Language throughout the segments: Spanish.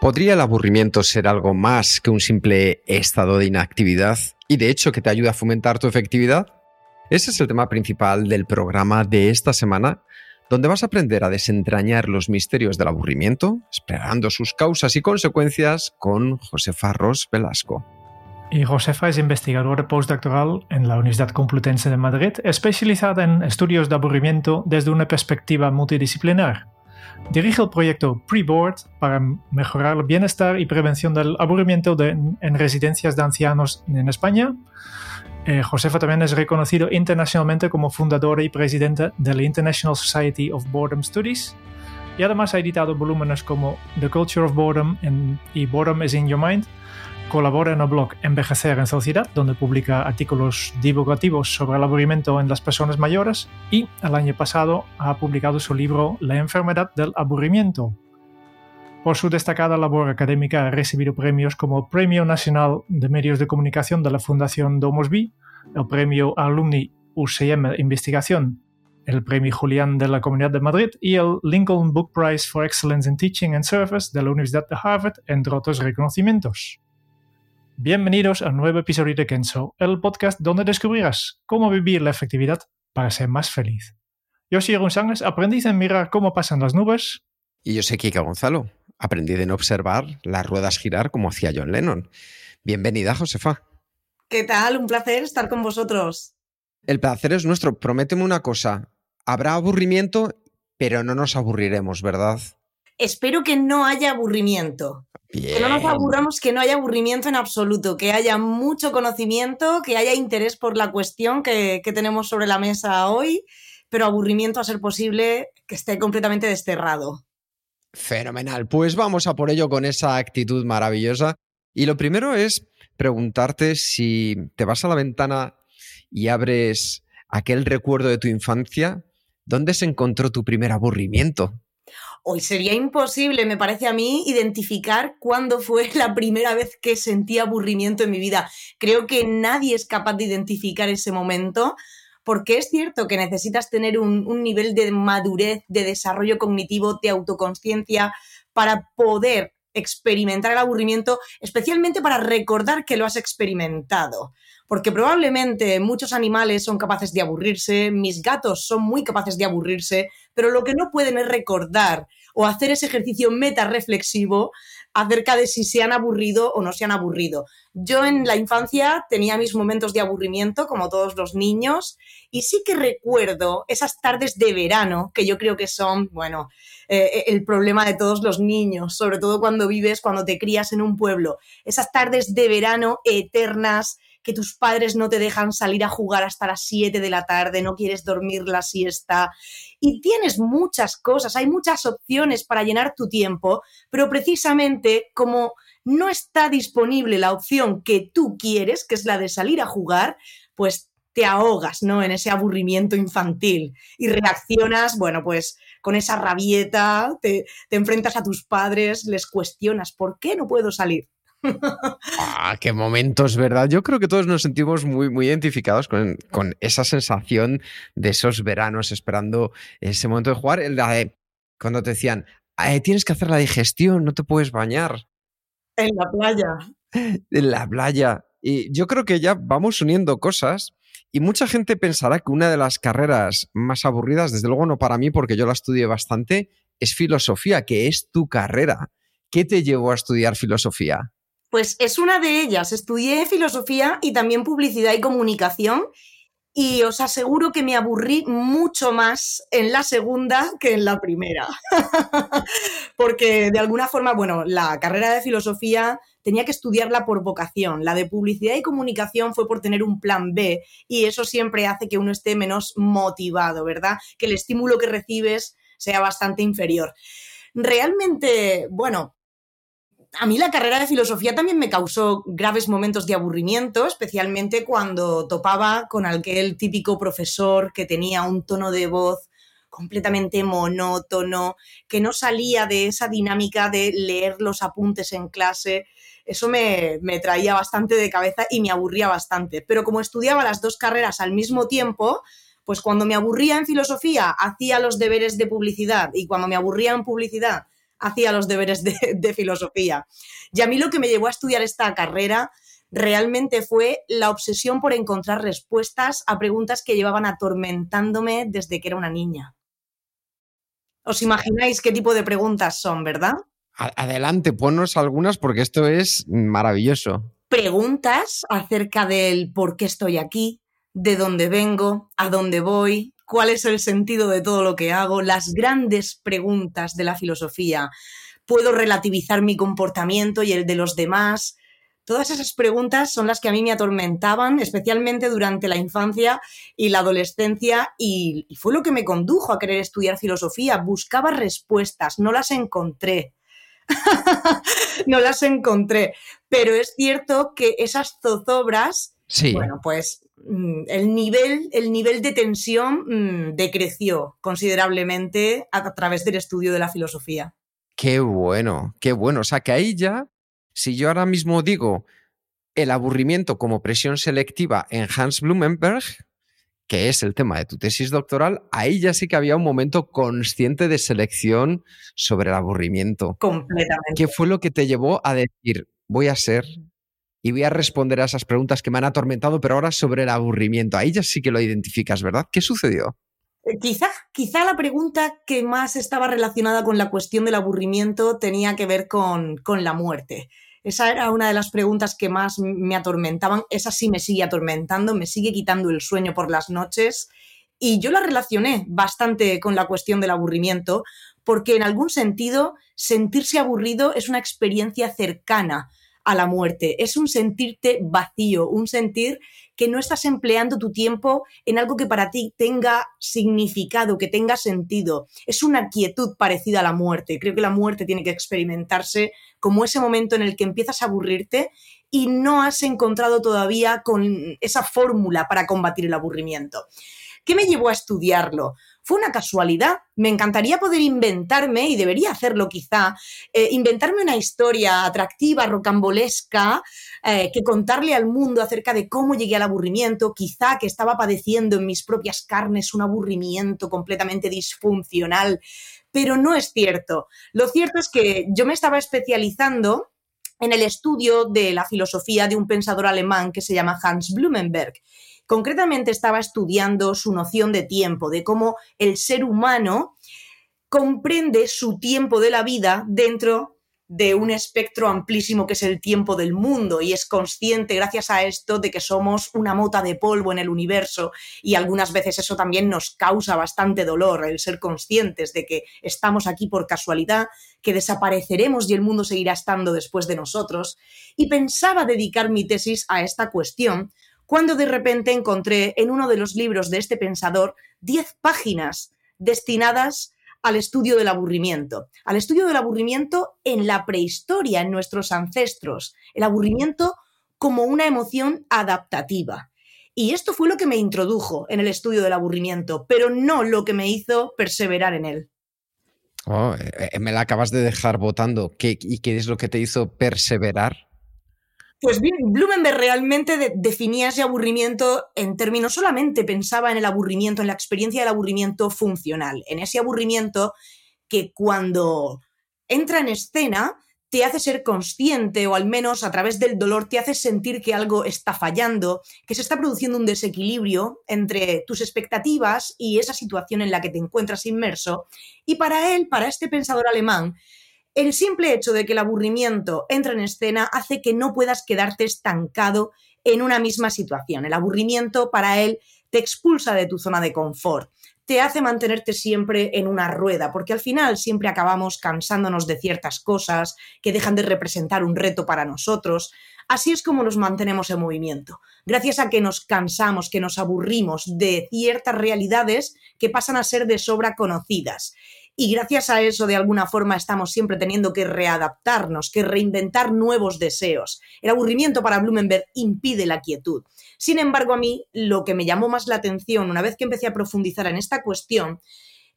¿Podría el aburrimiento ser algo más que un simple estado de inactividad y de hecho que te ayuda a fomentar tu efectividad? Ese es el tema principal del programa de esta semana, donde vas a aprender a desentrañar los misterios del aburrimiento, explorando sus causas y consecuencias con Josefa Ros Velasco. Y Josefa es investigadora postdoctoral en la Universidad Complutense de Madrid, especializada en estudios de aburrimiento desde una perspectiva multidisciplinar. Dirige el proyecto Preboard para mejorar el bienestar y prevención del aburrimiento en residencias de ancianos en España. Eh, Josefa también es reconocido internacionalmente como fundadora y presidenta de la International Society of Boredom Studies. Y además ha editado volúmenes como The Culture of Boredom y Boredom is in Your Mind, Colabora en el blog Envejecer en Sociedad, donde publica artículos divulgativos sobre el aburrimiento en las personas mayores y el año pasado ha publicado su libro La enfermedad del aburrimiento. Por su destacada labor académica ha recibido premios como Premio Nacional de Medios de Comunicación de la Fundación Domus Vi, el Premio Alumni UCM Investigación, el Premio Julián de la Comunidad de Madrid y el Lincoln Book Prize for Excellence in Teaching and Service de la Universidad de Harvard, entre otros reconocimientos. Bienvenidos a un nuevo episodio de Kenzo, el podcast donde descubrirás cómo vivir la efectividad para ser más feliz. Yo soy González, aprendiz en mirar cómo pasan las nubes. Y yo soy Kika Gonzalo, aprendí en observar las ruedas girar como hacía John Lennon. Bienvenida, Josefa. ¿Qué tal? Un placer estar con vosotros. El placer es nuestro. Prométeme una cosa. Habrá aburrimiento, pero no nos aburriremos, ¿verdad? Espero que no haya aburrimiento. Que no nos aburramos, que no haya aburrimiento en absoluto, que haya mucho conocimiento, que haya interés por la cuestión que, tenemos sobre la mesa hoy, pero aburrimiento a ser posible que esté completamente desterrado. Fenomenal. Pues vamos a por ello con esa actitud maravillosa. Y lo primero es preguntarte si te vas a la ventana y abres aquel recuerdo de tu infancia, ¿dónde se encontró tu primer aburrimiento? Hoy sería imposible, me parece a mí, identificar cuándo fue la primera vez que sentí aburrimiento en mi vida. Creo que nadie es capaz de identificar ese momento porque es cierto que necesitas tener un, nivel de madurez, de desarrollo cognitivo, de autoconsciencia para poder experimentar el aburrimiento, especialmente para recordar que lo has experimentado. Porque probablemente muchos animales son capaces de aburrirse, mis gatos son muy capaces de aburrirse, pero lo que no pueden es recordar o hacer ese ejercicio meta reflexivo acerca de si se han aburrido o no se han aburrido. Yo en la infancia tenía mis momentos de aburrimiento, como todos los niños, y sí que recuerdo esas tardes de verano, que yo creo que son, bueno, eh, el problema de todos los niños, sobre todo cuando vives, cuando te crías en un pueblo. Esas tardes de verano eternas que tus padres no te dejan salir a jugar hasta las 7 de la tarde, no quieres dormir la siesta y tienes muchas cosas, hay muchas opciones para llenar tu tiempo, pero precisamente como no está disponible la opción que tú quieres, que es la de salir a jugar, pues te ahogas, ¿no? En ese aburrimiento infantil y reaccionas, bueno, pues con esa rabieta, te, te enfrentas a tus padres, les cuestionas, ¿por qué no puedo salir? Ah, qué momentos, ¿verdad? Yo creo que todos nos sentimos muy, muy identificados con, esa sensación de esos veranos esperando ese momento de jugar. El de, cuando te decían, tienes que hacer la digestión, no te puedes bañar. En la playa. En la playa. Y yo creo que ya vamos uniendo cosas y mucha gente pensará que una de las carreras más aburridas, desde luego no para mí porque yo la estudié bastante, es filosofía, que es tu carrera. ¿Qué te llevó a estudiar filosofía? Pues es una de ellas. Estudié filosofía y también publicidad y comunicación y os aseguro que me aburrí mucho más en la segunda que en la primera. Porque de alguna forma, bueno, la carrera de filosofía tenía que estudiarla por vocación. La de publicidad y comunicación fue por tener un plan B y eso siempre hace que uno esté menos motivado, ¿verdad? Que el estímulo que recibes sea bastante inferior. Realmente, bueno, a mí la carrera de filosofía también me causó graves momentos de aburrimiento, especialmente cuando topaba con aquel típico profesor que tenía un tono de voz completamente monótono, que no salía de esa dinámica de leer los apuntes en clase. Eso me, me, traía bastante de cabeza y me aburría bastante. Pero como estudiaba las dos carreras al mismo tiempo, pues cuando me aburría en filosofía hacía los deberes de publicidad y cuando me aburría en publicidad hacía los deberes de, filosofía. Y a mí lo que me llevó a estudiar esta carrera realmente fue la obsesión por encontrar respuestas a preguntas que llevaban atormentándome desde que era una niña. ¿Os imagináis qué tipo de preguntas son, verdad? Adelante, ponnos algunas porque esto es maravilloso. Preguntas acerca del por qué estoy aquí, de dónde vengo, a dónde voy, cuál es el sentido de todo lo que hago, las grandes preguntas de la filosofía. ¿Puedo relativizar mi comportamiento y el de los demás? Todas esas preguntas son las que a mí me atormentaban, especialmente durante la infancia y la adolescencia, y, fue lo que me condujo a querer estudiar filosofía. Buscaba respuestas, no las encontré. no las encontré. Pero es cierto que esas zozobras, bueno, pues el nivel, el nivel de tensión mm, decreció considerablemente a través del estudio de la filosofía. Qué bueno, qué bueno. O sea que ahí ya, si yo ahora mismo digo el aburrimiento como presión selectiva en Hans Blumenberg, que es el tema de tu tesis doctoral, ahí ya sí que había un momento consciente de selección sobre el aburrimiento. Completamente. ¿Qué fue lo que te llevó a decir, voy a ser y voy a responder a esas preguntas que me han atormentado, pero ahora sobre el aburrimiento. Ahí ya sí que lo identificas, ¿verdad? ¿Qué sucedió? Eh, quizá, quizá la pregunta que más estaba relacionada con la cuestión del aburrimiento tenía que ver con, con la muerte. Esa era una de las preguntas que más me atormentaban. Esa sí me sigue atormentando, me sigue quitando el sueño por las noches. Y yo la relacioné bastante con la cuestión del aburrimiento, porque en algún sentido sentirse aburrido es una experiencia cercana a la muerte, es un sentirte vacío, un sentir que no estás empleando tu tiempo en algo que para ti tenga significado, que tenga sentido. Es una quietud parecida a la muerte. Creo que la muerte tiene que experimentarse como ese momento en el que empiezas a aburrirte y no has encontrado todavía con esa fórmula para combatir el aburrimiento. ¿Qué me llevó a estudiarlo? Fue una casualidad. Me encantaría poder inventarme, y debería hacerlo quizá, eh, inventarme una historia atractiva, rocambolesca, eh, que contarle al mundo acerca de cómo llegué al aburrimiento, quizá que estaba padeciendo en mis propias carnes un aburrimiento completamente disfuncional, pero no es cierto. Lo cierto es que yo me estaba especializando en el estudio de la filosofía de un pensador alemán que se llama Hans Blumenberg. Concretamente estaba estudiando su noción de tiempo, de cómo el ser humano comprende su tiempo de la vida dentro de un espectro amplísimo que es el tiempo del mundo y es consciente gracias a esto de que somos una mota de polvo en el universo y algunas veces eso también nos causa bastante dolor el ser conscientes de que estamos aquí por casualidad, que desapareceremos y el mundo seguirá estando después de nosotros. Y pensaba dedicar mi tesis a esta cuestión cuando de repente encontré en uno de los libros de este pensador 10 páginas destinadas al estudio del aburrimiento, al estudio del aburrimiento en la prehistoria, en nuestros ancestros, el aburrimiento como una emoción adaptativa. Y esto fue lo que me introdujo en el estudio del aburrimiento, pero no lo que me hizo perseverar en él. Oh, eh, eh, me la acabas de dejar votando. ¿Y qué es lo que te hizo perseverar? Pues bien, Blumenberg realmente definía ese aburrimiento en términos, solamente pensaba en el aburrimiento, en la experiencia del aburrimiento funcional, en ese aburrimiento que cuando entra en escena te hace ser consciente o al menos a través del dolor te hace sentir que algo está fallando, que se está produciendo un desequilibrio entre tus expectativas y esa situación en la que te encuentras inmerso. Y para él, para este pensador alemán, el simple hecho de que el aburrimiento entre en escena hace que no puedas quedarte estancado en una misma situación. El aburrimiento para él te expulsa de tu zona de confort, te hace mantenerte siempre en una rueda, porque al final siempre acabamos cansándonos de ciertas cosas que dejan de representar un reto para nosotros. Así es como nos mantenemos en movimiento, gracias a que nos cansamos, que nos aburrimos de ciertas realidades que pasan a ser de sobra conocidas y gracias a eso de alguna forma estamos siempre teniendo que readaptarnos, que reinventar nuevos deseos. El aburrimiento para Blumenberg impide la quietud. Sin embargo, a mí lo que me llamó más la atención una vez que empecé a profundizar en esta cuestión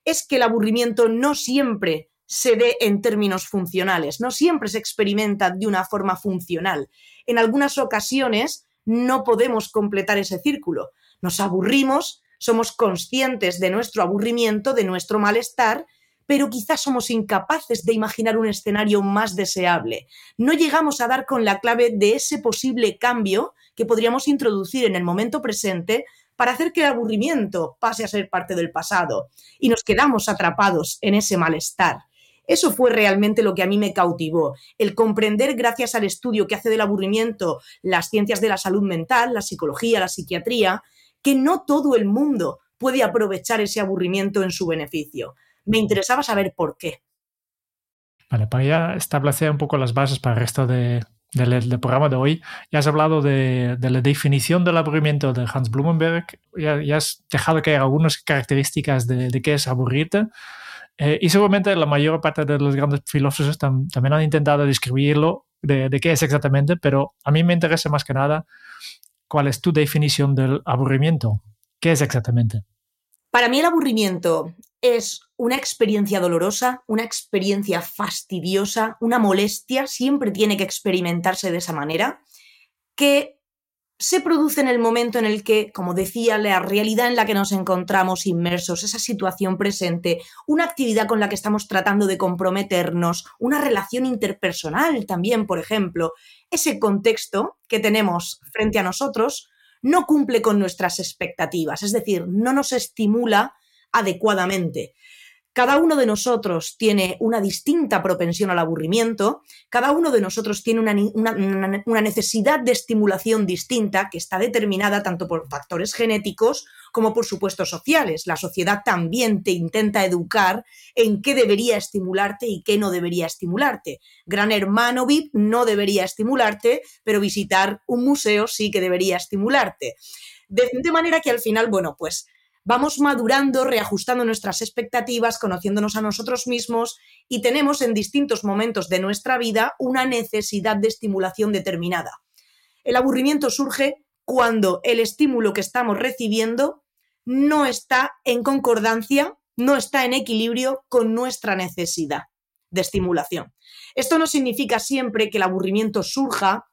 es que el aburrimiento no siempre se ve en términos funcionales, no siempre se experimenta de una forma funcional. En algunas ocasiones no podemos completar ese círculo. Nos aburrimos, somos conscientes de nuestro aburrimiento, de nuestro malestar, pero quizás somos incapaces de imaginar un escenario más deseable. No llegamos a dar con la clave de ese posible cambio que podríamos introducir en el momento presente para hacer que el aburrimiento pase a ser parte del pasado y nos quedamos atrapados en ese malestar. Eso fue realmente lo que a mí me cautivó, el comprender gracias al estudio que hace del aburrimiento las ciencias de la salud mental, la psicología, la psiquiatría, que no todo el mundo puede aprovechar ese aburrimiento en su beneficio. Me interesaba saber por qué. Vale, para ya establecer un poco las bases para el resto del, programa de hoy, ya has hablado de, la definición del aburrimiento de Hans Blumenberg, ya, has dejado hay algunas características de, de qué es aburrirte. Eh, y seguramente la mayor parte de los grandes filósofos también han intentado describirlo de, qué es exactamente, pero a mí me interesa más que nada cuál es tu definición del aburrimiento. ¿Qué es exactamente? Para mí el aburrimiento es una experiencia dolorosa, una experiencia fastidiosa, una molestia, siempre tiene que experimentarse de esa manera, que se produce en el momento en el que, como decía, la realidad en la que nos encontramos inmersos, esa situación presente, una actividad con la que estamos tratando de comprometernos, una relación interpersonal también, por ejemplo, ese contexto que tenemos frente a nosotros no cumple con nuestras expectativas, es decir, no nos estimula adecuadamente. Cada uno de nosotros tiene una distinta propensión al aburrimiento, cada uno de nosotros tiene una, necesidad de estimulación distinta que está determinada tanto por factores genéticos como por supuesto sociales. La sociedad también te intenta educar en qué debería estimularte y qué no debería estimularte. Gran hermano VIP no debería estimularte, pero visitar un museo sí que debería estimularte. De manera que al final, bueno, pues vamos madurando, reajustando nuestras expectativas, conociéndonos a nosotros mismos y tenemos en distintos momentos de nuestra vida una necesidad de estimulación determinada. El aburrimiento surge cuando el estímulo que estamos recibiendo no está en concordancia, no está en equilibrio con nuestra necesidad de estimulación. Esto no significa siempre que el aburrimiento surja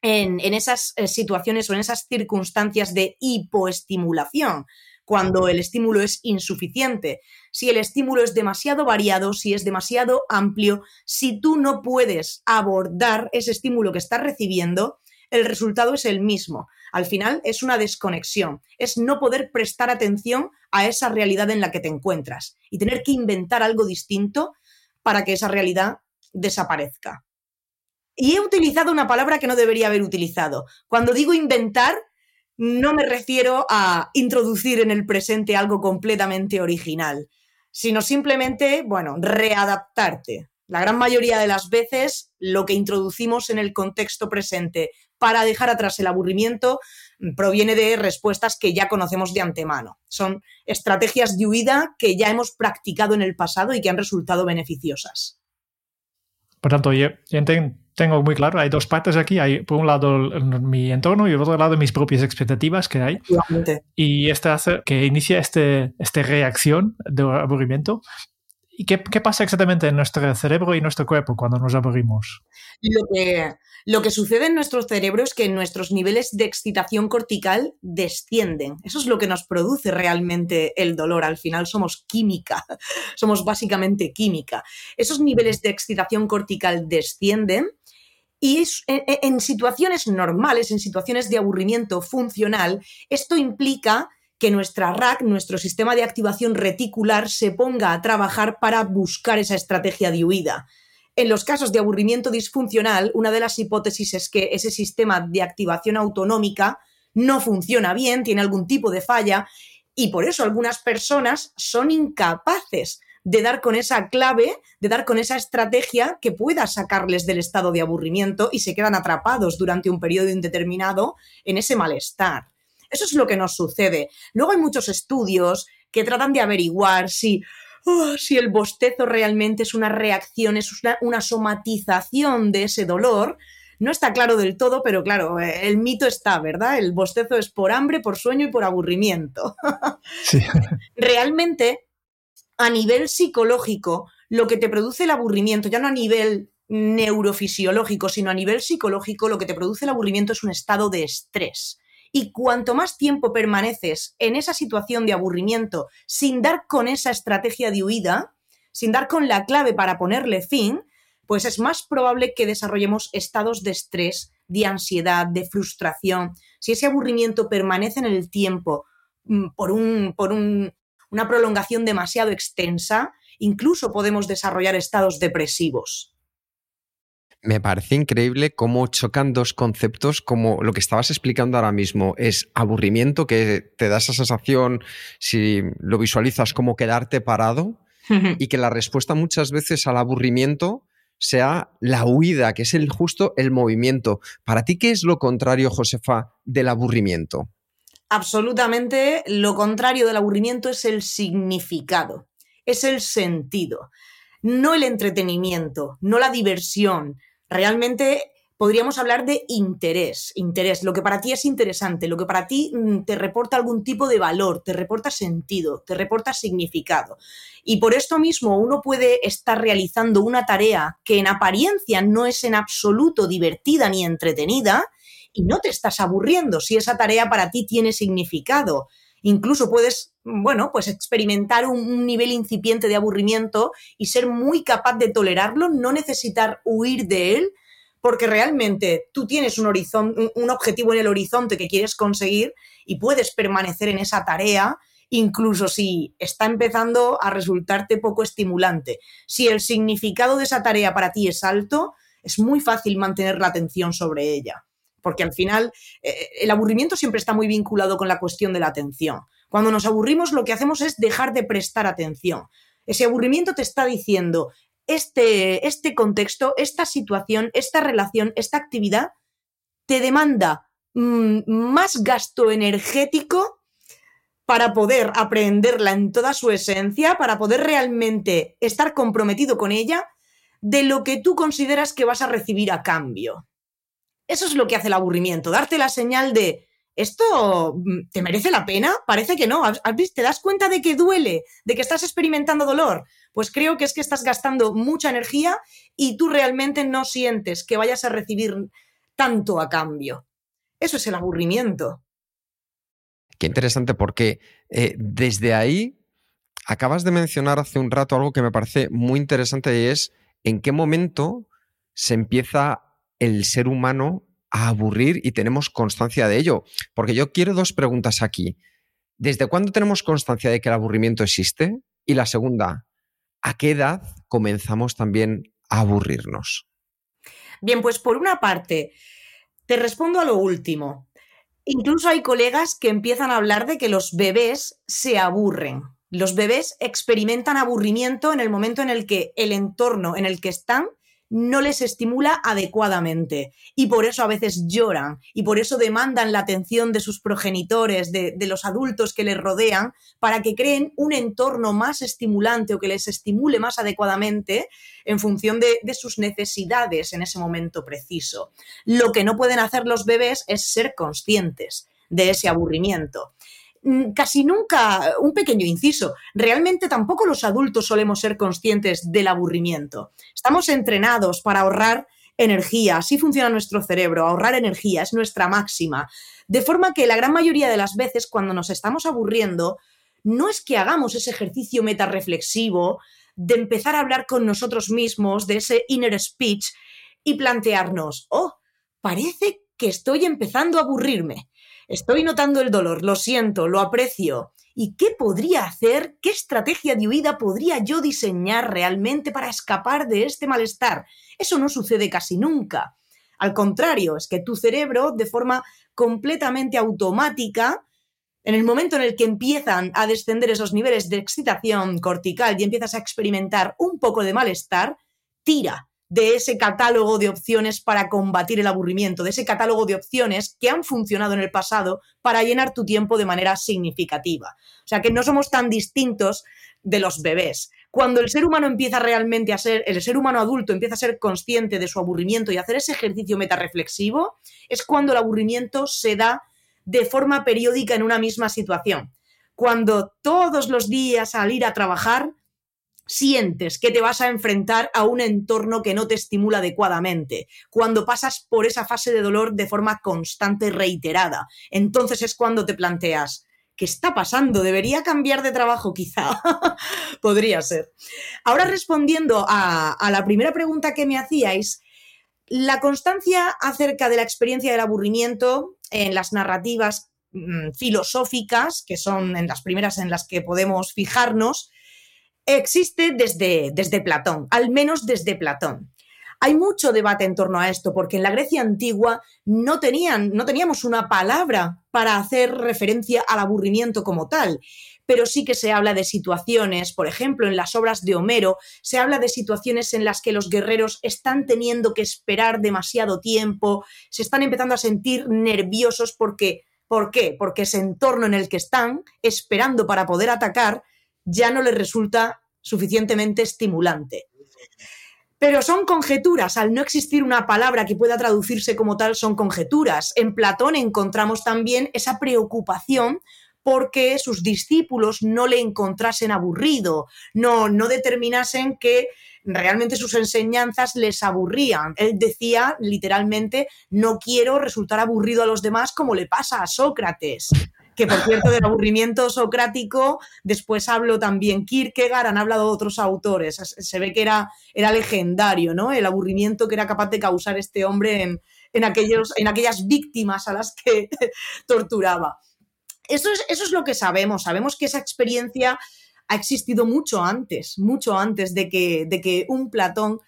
en, esas eh, situaciones o en esas circunstancias de hipoestimulación, cuando el estímulo es insuficiente, si el estímulo es demasiado variado, si es demasiado amplio, si tú no puedes abordar ese estímulo que estás recibiendo, el resultado es el mismo. Al final es una desconexión, es no poder prestar atención a esa realidad en la que te encuentras y tener que inventar algo distinto para que esa realidad desaparezca. Y he utilizado una palabra que no debería haber utilizado. Cuando digo inventar, no me refiero a introducir en el presente algo completamente original, sino simplemente, bueno, readaptarte. La gran mayoría de las veces lo que introducimos en el contexto presente para dejar atrás el aburrimiento proviene de respuestas que ya conocemos de antemano. Son estrategias de huida que ya hemos practicado en el pasado y que han resultado beneficiosas. Por tanto, yo, tengo muy claro, hay dos partes aquí. Hay por un lado mi entorno y por otro lado mis propias expectativas que hay. Y esta hace que inicia este, esta reacción de aburrimiento. ¿Y qué, pasa exactamente en nuestro cerebro y nuestro cuerpo cuando nos aburrimos? Lo que sucede en nuestro cerebro es que nuestros niveles de excitación cortical descienden. Eso es lo que nos produce realmente el dolor. Al final somos química, somos básicamente química. Esos niveles de excitación cortical descienden y en, situaciones normales, en situaciones de aburrimiento funcional, esto implica que nuestra RAC, nuestro sistema de activación reticular, se ponga a trabajar para buscar esa estrategia de huida. En los casos de aburrimiento disfuncional, una de las hipótesis es que ese sistema de activación autonómica no funciona bien, tiene algún tipo de falla, y por eso algunas personas son incapaces de dar con esa clave, de dar con esa estrategia que pueda sacarles del estado de aburrimiento y se quedan atrapados durante un periodo indeterminado en ese malestar. Eso es lo que nos sucede. Luego hay muchos estudios que tratan de averiguar si oh, si el bostezo realmente es una reacción, es una, somatización de ese dolor. No está claro del todo, pero claro, eh, el mito está, ¿verdad? El bostezo es por hambre, por sueño y por aburrimiento. Sí. Realmente, a nivel psicológico, lo que te produce el aburrimiento, ya no a nivel neurofisiológico, sino a nivel psicológico, lo que te produce el aburrimiento es un estado de estrés. Y cuanto más tiempo permaneces en esa situación de aburrimiento sin dar con esa estrategia de huida, sin dar con la clave para ponerle fin, pues es más probable que desarrollemos estados de estrés, de ansiedad, de frustración. Si ese aburrimiento permanece en el tiempo mm, por, un, por una prolongación demasiado extensa, incluso podemos desarrollar estados depresivos. Me parece increíble cómo chocan dos conceptos, como lo que estabas explicando ahora mismo es aburrimiento, que te da esa sensación, si lo visualizas, como quedarte parado, y que la respuesta muchas veces al aburrimiento sea la huida, que es el justo el movimiento. Para ti, ¿qué es lo contrario, Josefa, del aburrimiento? Absolutamente lo contrario del aburrimiento es el significado, es el sentido, no el entretenimiento, no la diversión, realmente podríamos hablar de interés, interés, lo que para ti es interesante, lo que para ti mm, te reporta algún tipo de valor, te reporta sentido, te reporta significado. Y por esto mismo uno puede estar realizando una tarea que en apariencia no es en absoluto divertida ni entretenida y no te estás aburriendo si esa tarea para ti tiene significado. Incluso puedes, bueno, pues experimentar un, nivel incipiente de aburrimiento y ser muy capaz de tolerarlo, no necesitar huir de él, porque realmente tú tienes un, horizonte, un objetivo en el horizonte que quieres conseguir y puedes permanecer en esa tarea incluso si está empezando a resultarte poco estimulante. Si el significado de esa tarea para ti es alto, es muy fácil mantener la atención sobre ella porque al final eh, el aburrimiento siempre está muy vinculado con la cuestión de la atención. Cuando nos aburrimos lo que hacemos es dejar de prestar atención. Ese aburrimiento te está diciendo, este, este contexto, esta situación, esta relación, esta actividad te demanda mm, más gasto energético para poder aprenderla en toda su esencia, para poder realmente estar comprometido con ella, de lo que tú consideras que vas a recibir a cambio. Eso es lo que hace el aburrimiento, darte la señal de ¿esto mm, te merece la pena? Parece que no. ¿Te das cuenta de que duele? ¿De que estás experimentando dolor? Pues creo que es que estás gastando mucha energía y tú realmente no sientes que vayas a recibir tanto a cambio. Eso es el aburrimiento. Qué interesante porque eh, desde ahí acabas de mencionar hace un rato algo que me parece muy interesante y es en qué momento se empieza el ser humano a aburrir y tenemos constancia de ello. Porque yo quiero dos preguntas aquí. ¿Desde cuándo tenemos constancia de que el aburrimiento existe? Y la segunda, ¿a qué edad comenzamos también a aburrirnos? Bien, pues por una parte, te respondo a lo último. Incluso hay colegas que empiezan a hablar de que los bebés se aburren. Los bebés experimentan aburrimiento en el momento en el que el entorno en el que están no les estimula adecuadamente y por eso a veces lloran y por eso demandan la atención de sus progenitores, de, los adultos que les rodean, para que creen un entorno más estimulante o que les estimule más adecuadamente en función de, sus necesidades en ese momento preciso. Lo que no pueden hacer los bebés es ser conscientes de ese aburrimiento. Mm, casi nunca, un pequeño inciso, realmente tampoco los adultos solemos ser conscientes del aburrimiento. Estamos entrenados para ahorrar energía, así funciona nuestro cerebro, ahorrar energía es nuestra máxima. De forma que la gran mayoría de las veces cuando nos estamos aburriendo, no es que hagamos ese ejercicio metarreflexivo de empezar a hablar con nosotros mismos, de ese inner speech, y plantearnos, oh, parece que estoy empezando a aburrirme. Estoy notando el dolor, lo siento, lo aprecio. ¿Y qué podría hacer? ¿Qué estrategia de huida podría yo diseñar realmente para escapar de este malestar? Eso no sucede casi nunca. Al contrario, es que tu cerebro, de forma completamente automática, en el momento en el que empiezan a descender esos niveles de excitación cortical y empiezas a experimentar un poco de malestar, tira, de ese catálogo de opciones para combatir el aburrimiento, de ese catálogo de opciones que han funcionado en el pasado para llenar tu tiempo de manera significativa. O sea que no somos tan distintos de los bebés. Cuando el ser humano empieza realmente a ser, el ser humano adulto empieza a ser consciente de su aburrimiento y hacer ese ejercicio metarreflexivo, es cuando el aburrimiento se da de forma periódica en una misma situación. Cuando todos los días al ir a trabajar sientes que te vas a enfrentar a un entorno que no te estimula adecuadamente, cuando pasas por esa fase de dolor de forma constante y reiterada, entonces es cuando te planteas, ¿qué está pasando? ¿Debería cambiar de trabajo quizá? Podría ser. Ahora respondiendo a, a la primera pregunta que me hacíais, la constancia acerca de la experiencia del aburrimiento en las narrativas mm, filosóficas, que son en las primeras en las que podemos fijarnos, existe desde, desde Platón, al menos desde Platón. Hay mucho debate en torno a esto, porque en la Grecia antigua no, tenían, no teníamos una palabra para hacer referencia al aburrimiento como tal, pero sí que se habla de situaciones, por ejemplo, en las obras de Homero, se habla de situaciones en las que los guerreros están teniendo que esperar demasiado tiempo, se están empezando a sentir nerviosos porque, ¿por qué? Porque ese entorno en el que están, esperando para poder atacar, ya no les resulta suficientemente estimulante. Pero son conjeturas, al no existir una palabra que pueda traducirse como tal, son conjeturas. En Platón encontramos también esa preocupación porque sus discípulos no le encontrasen aburrido, no, no determinasen que realmente sus enseñanzas les aburrían. Él decía literalmente, no quiero resultar aburrido a los demás como le pasa a Sócrates que por cierto del aburrimiento socrático, después hablo también Kierkegaard, han hablado otros autores, se ve que era, era legendario, ¿no? El aburrimiento que era capaz de causar este hombre en, en, aquellos, en aquellas víctimas a las que torturaba. Eso es, eso es lo que sabemos, sabemos que esa experiencia ha existido mucho antes, mucho antes de que, de que un Platón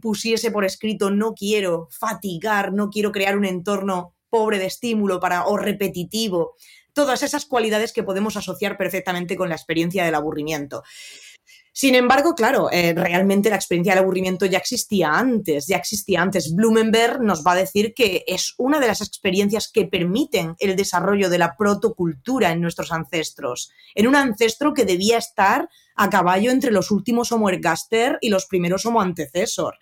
pusiese por escrito no quiero fatigar, no quiero crear un entorno pobre de estímulo para, o repetitivo, todas esas cualidades que podemos asociar perfectamente con la experiencia del aburrimiento. Sin embargo, claro, eh, realmente la experiencia del aburrimiento ya existía antes, ya existía antes. Blumenberg nos va a decir que es una de las experiencias que permiten el desarrollo de la protocultura en nuestros ancestros, en un ancestro que debía estar a caballo entre los últimos Homo ergaster y los primeros Homo antecesor.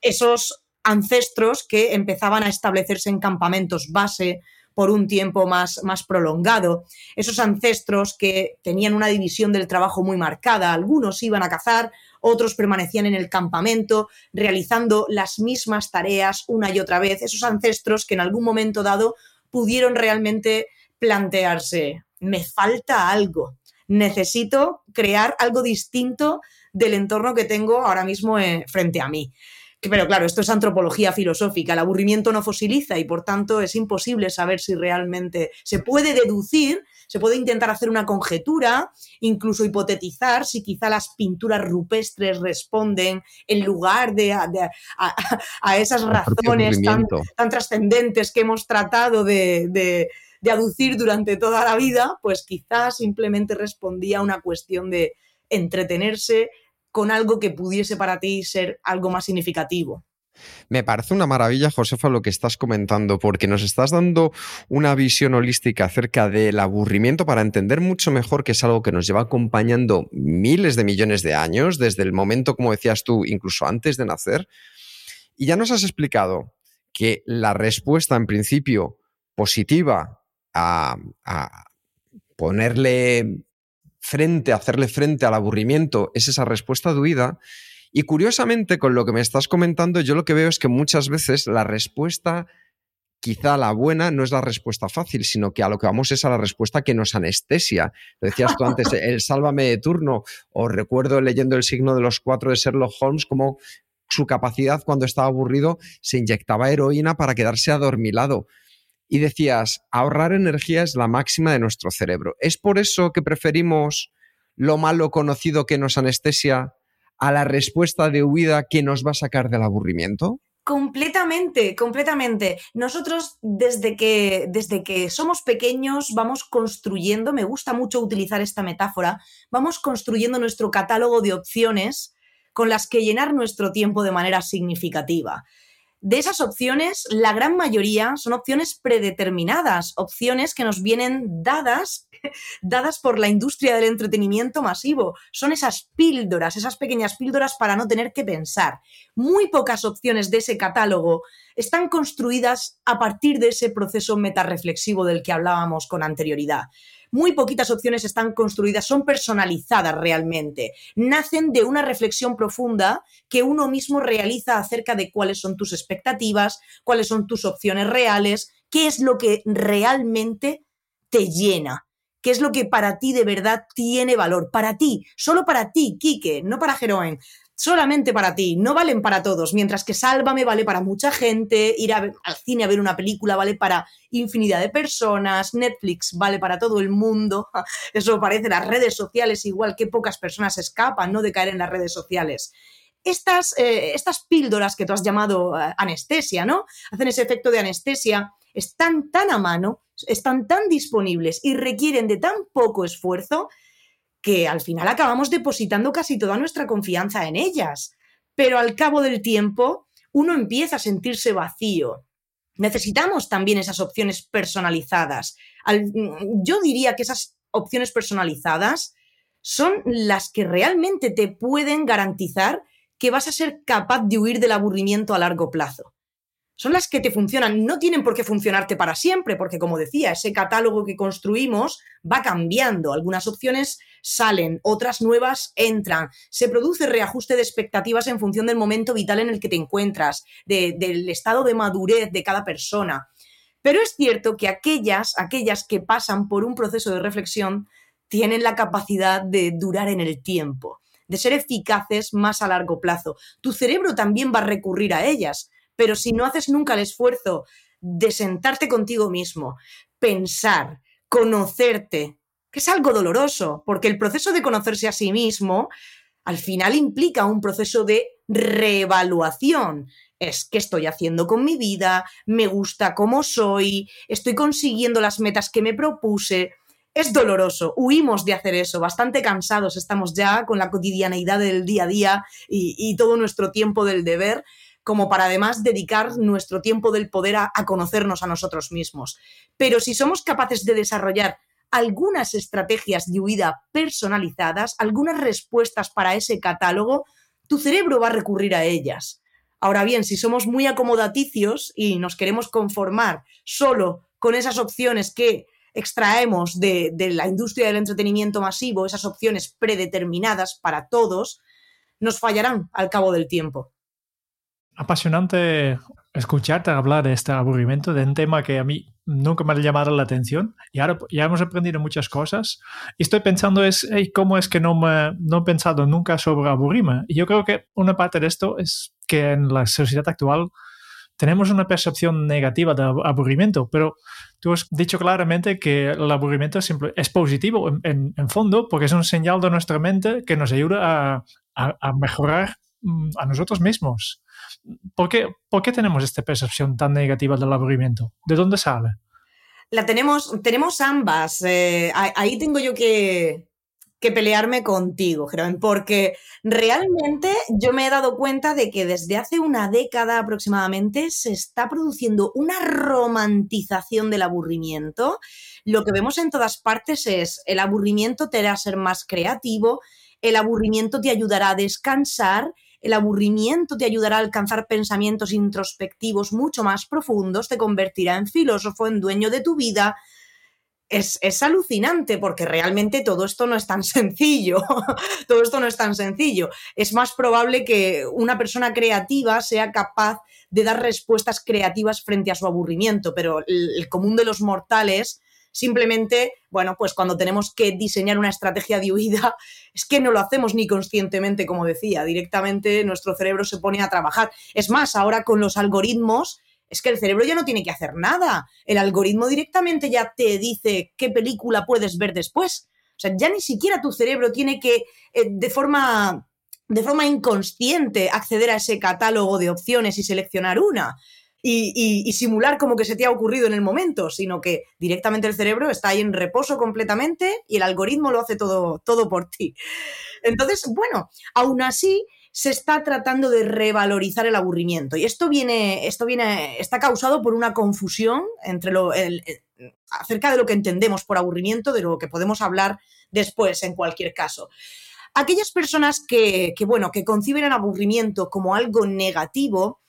Esos ancestros que empezaban a establecerse en campamentos base por un tiempo más, más prolongado. Esos ancestros que tenían una división del trabajo muy marcada, algunos iban a cazar, otros permanecían en el campamento realizando las mismas tareas una y otra vez. Esos ancestros que en algún momento dado pudieron realmente plantearse, me falta algo, necesito crear algo distinto del entorno que tengo ahora mismo eh, frente a mí. Pero claro, esto es antropología filosófica. El aburrimiento no fosiliza y por tanto es imposible saber si realmente se puede deducir, se puede intentar hacer una conjetura, incluso hipotetizar si quizá las pinturas rupestres responden en lugar de, a, esas razones tan, trascendentes que hemos tratado de, de aducir durante toda la vida, pues quizás simplemente respondía a una cuestión de entretenerse, con algo que pudiese para ti ser algo más significativo. Me parece una maravilla, Josefa, lo que estás comentando, porque nos estás dando una visión holística acerca del aburrimiento para entender mucho mejor que es algo que nos lleva acompañando miles de millones de años, desde el momento, como decías tú, incluso antes de nacer. Y ya nos has explicado que la respuesta, en principio, positiva a, ponerle frente, hacerle frente al aburrimiento, es esa respuesta de huida. Y curiosamente, con lo que me estás comentando, yo lo que veo es que muchas veces la respuesta, quizá la buena, no es la respuesta fácil, sino que a lo que vamos es a la respuesta que nos anestesia. Lo decías tú antes, el sálvame de turno, o recuerdo leyendo el signo de los cuatro de Sherlock Holmes, como su capacidad cuando estaba aburrido se inyectaba heroína para quedarse adormilado y decías, ahorrar energía es la máxima de nuestro cerebro. ¿Es por eso que preferimos lo malo conocido que nos anestesia a la respuesta de huida que nos va a sacar del aburrimiento? Completamente, completamente. Nosotros desde que, desde que somos pequeños vamos construyendo, me gusta mucho utilizar esta metáfora, vamos construyendo nuestro catálogo de opciones con las que llenar nuestro tiempo de manera significativa. De esas opciones, la gran mayoría son opciones predeterminadas, opciones que nos vienen dadas, dadas por la industria del entretenimiento masivo. Son esas píldoras, esas pequeñas píldoras para no tener que pensar. Muy pocas opciones de ese catálogo están construidas a partir de ese proceso metarreflexivo del que hablábamos con anterioridad muy poquitas opciones están construidas, son personalizadas realmente. Nacen de una reflexión profunda que uno mismo realiza acerca de cuáles son tus expectativas, cuáles son tus opciones reales, qué es lo que realmente te llena. ¿Qué es lo que para ti de verdad tiene valor? Para ti, solo para ti, Quique, no para Jeroen solamente para ti, no valen para todos, mientras que Sálvame vale para mucha gente, ir al cine a ver una película vale para infinidad de personas, Netflix vale para todo el mundo, eso parece las redes sociales, igual que pocas personas escapan ¿no? de caer en las redes sociales. Estas, eh, estas píldoras que tú has llamado eh, anestesia, ¿no? Hacen ese efecto de anestesia, están tan a mano, están tan disponibles y requieren de tan poco esfuerzo que al final acabamos depositando casi toda nuestra confianza en ellas. Pero al cabo del tiempo, uno empieza a sentirse vacío. Necesitamos también esas opciones personalizadas. yo diría que esas opciones personalizadas son las que realmente te pueden garantizar que vas a ser capaz de huir del aburrimiento a largo plazo son las que te funcionan. No tienen por qué funcionarte para siempre, porque como decía, ese catálogo que construimos va cambiando. Algunas opciones salen, otras nuevas entran. Se produce reajuste de expectativas en función del momento vital en el que te encuentras, del estado de madurez de cada persona. Pero es cierto que aquellas, aquellas que pasan por un proceso de reflexión tienen la capacidad de durar en el tiempo, de ser eficaces más a largo plazo. Tu cerebro también va a recurrir a ellas pero si no haces nunca el esfuerzo de sentarte contigo mismo, pensar, conocerte, que es algo doloroso, porque el proceso de conocerse a sí mismo al final implica un proceso de reevaluación. Es qué estoy haciendo con mi vida, me gusta cómo soy, estoy consiguiendo las metas que me propuse. Es doloroso, huimos de hacer eso, bastante cansados estamos ya con la cotidianeidad del día a día y, y todo nuestro tiempo del deber, como para además dedicar nuestro tiempo del poder a, conocernos a nosotros mismos. Pero si somos capaces de desarrollar algunas estrategias de huida personalizadas, algunas respuestas para ese catálogo, tu cerebro va a recurrir a ellas. Ahora bien, si somos muy acomodaticios y nos queremos conformar solo con esas opciones que extraemos de, de, la industria del entretenimiento masivo, esas opciones predeterminadas para todos, nos fallarán al cabo del tiempo apasionante escucharte hablar de este aburrimiento, de un tema que a mí nunca me ha llamado la atención. Y ahora ya hemos aprendido muchas cosas. Y estoy pensando es, ¿cómo es que no, me, no he pensado nunca sobre aburrirme? Y yo creo que una parte de esto es que en la sociedad actual tenemos una percepción negativa de aburrimiento, pero tú has dicho claramente que el aburrimiento es, positivo en, fondo porque es un señal de nuestra mente que nos ayuda a, mejorar a nosotros mismos. ¿Por qué, ¿Por qué tenemos esta percepción tan negativa del aburrimiento? ¿De dónde sale? La tenemos, tenemos ambas. Eh, ahí tengo yo que, pelearme contigo, Jerón, porque realmente yo me he dado cuenta de que desde hace una década aproximadamente se está produciendo una romantización del aburrimiento. Lo que vemos en todas partes es el aburrimiento te hará ser más creativo, el aburrimiento te ayudará a descansar el aburrimiento te ayudará a alcanzar pensamientos introspectivos mucho más profundos, te convertirá en filósofo, en dueño de tu vida. Es, es, alucinante porque realmente todo esto no es tan sencillo. todo esto no es tan sencillo. Es más probable que una persona creativa sea capaz de dar respuestas creativas frente a su aburrimiento, pero el común de los mortales Simplemente, bueno, pues cuando tenemos que diseñar una estrategia de huida, es que no lo hacemos ni conscientemente, como decía, directamente nuestro cerebro se pone a trabajar. Es más, ahora con los algoritmos, es que el cerebro ya no tiene que hacer nada. El algoritmo directamente ya te dice qué película puedes ver después. O sea, ya ni siquiera tu cerebro tiene que, eh, de forma de forma inconsciente acceder a ese catálogo de opciones y seleccionar una y, simular como que se te ha ocurrido en el momento, sino que directamente el cerebro está ahí en reposo completamente y el algoritmo lo hace todo, todo por ti. Entonces, bueno, aún así, se está tratando de revalorizar el aburrimiento. Y esto viene, esto viene, está causado por una confusión entre lo, acerca de lo que entendemos por aburrimiento, de lo que podemos hablar después en cualquier caso. Aquellas personas que, que bueno, que conciben el aburrimiento como algo negativo,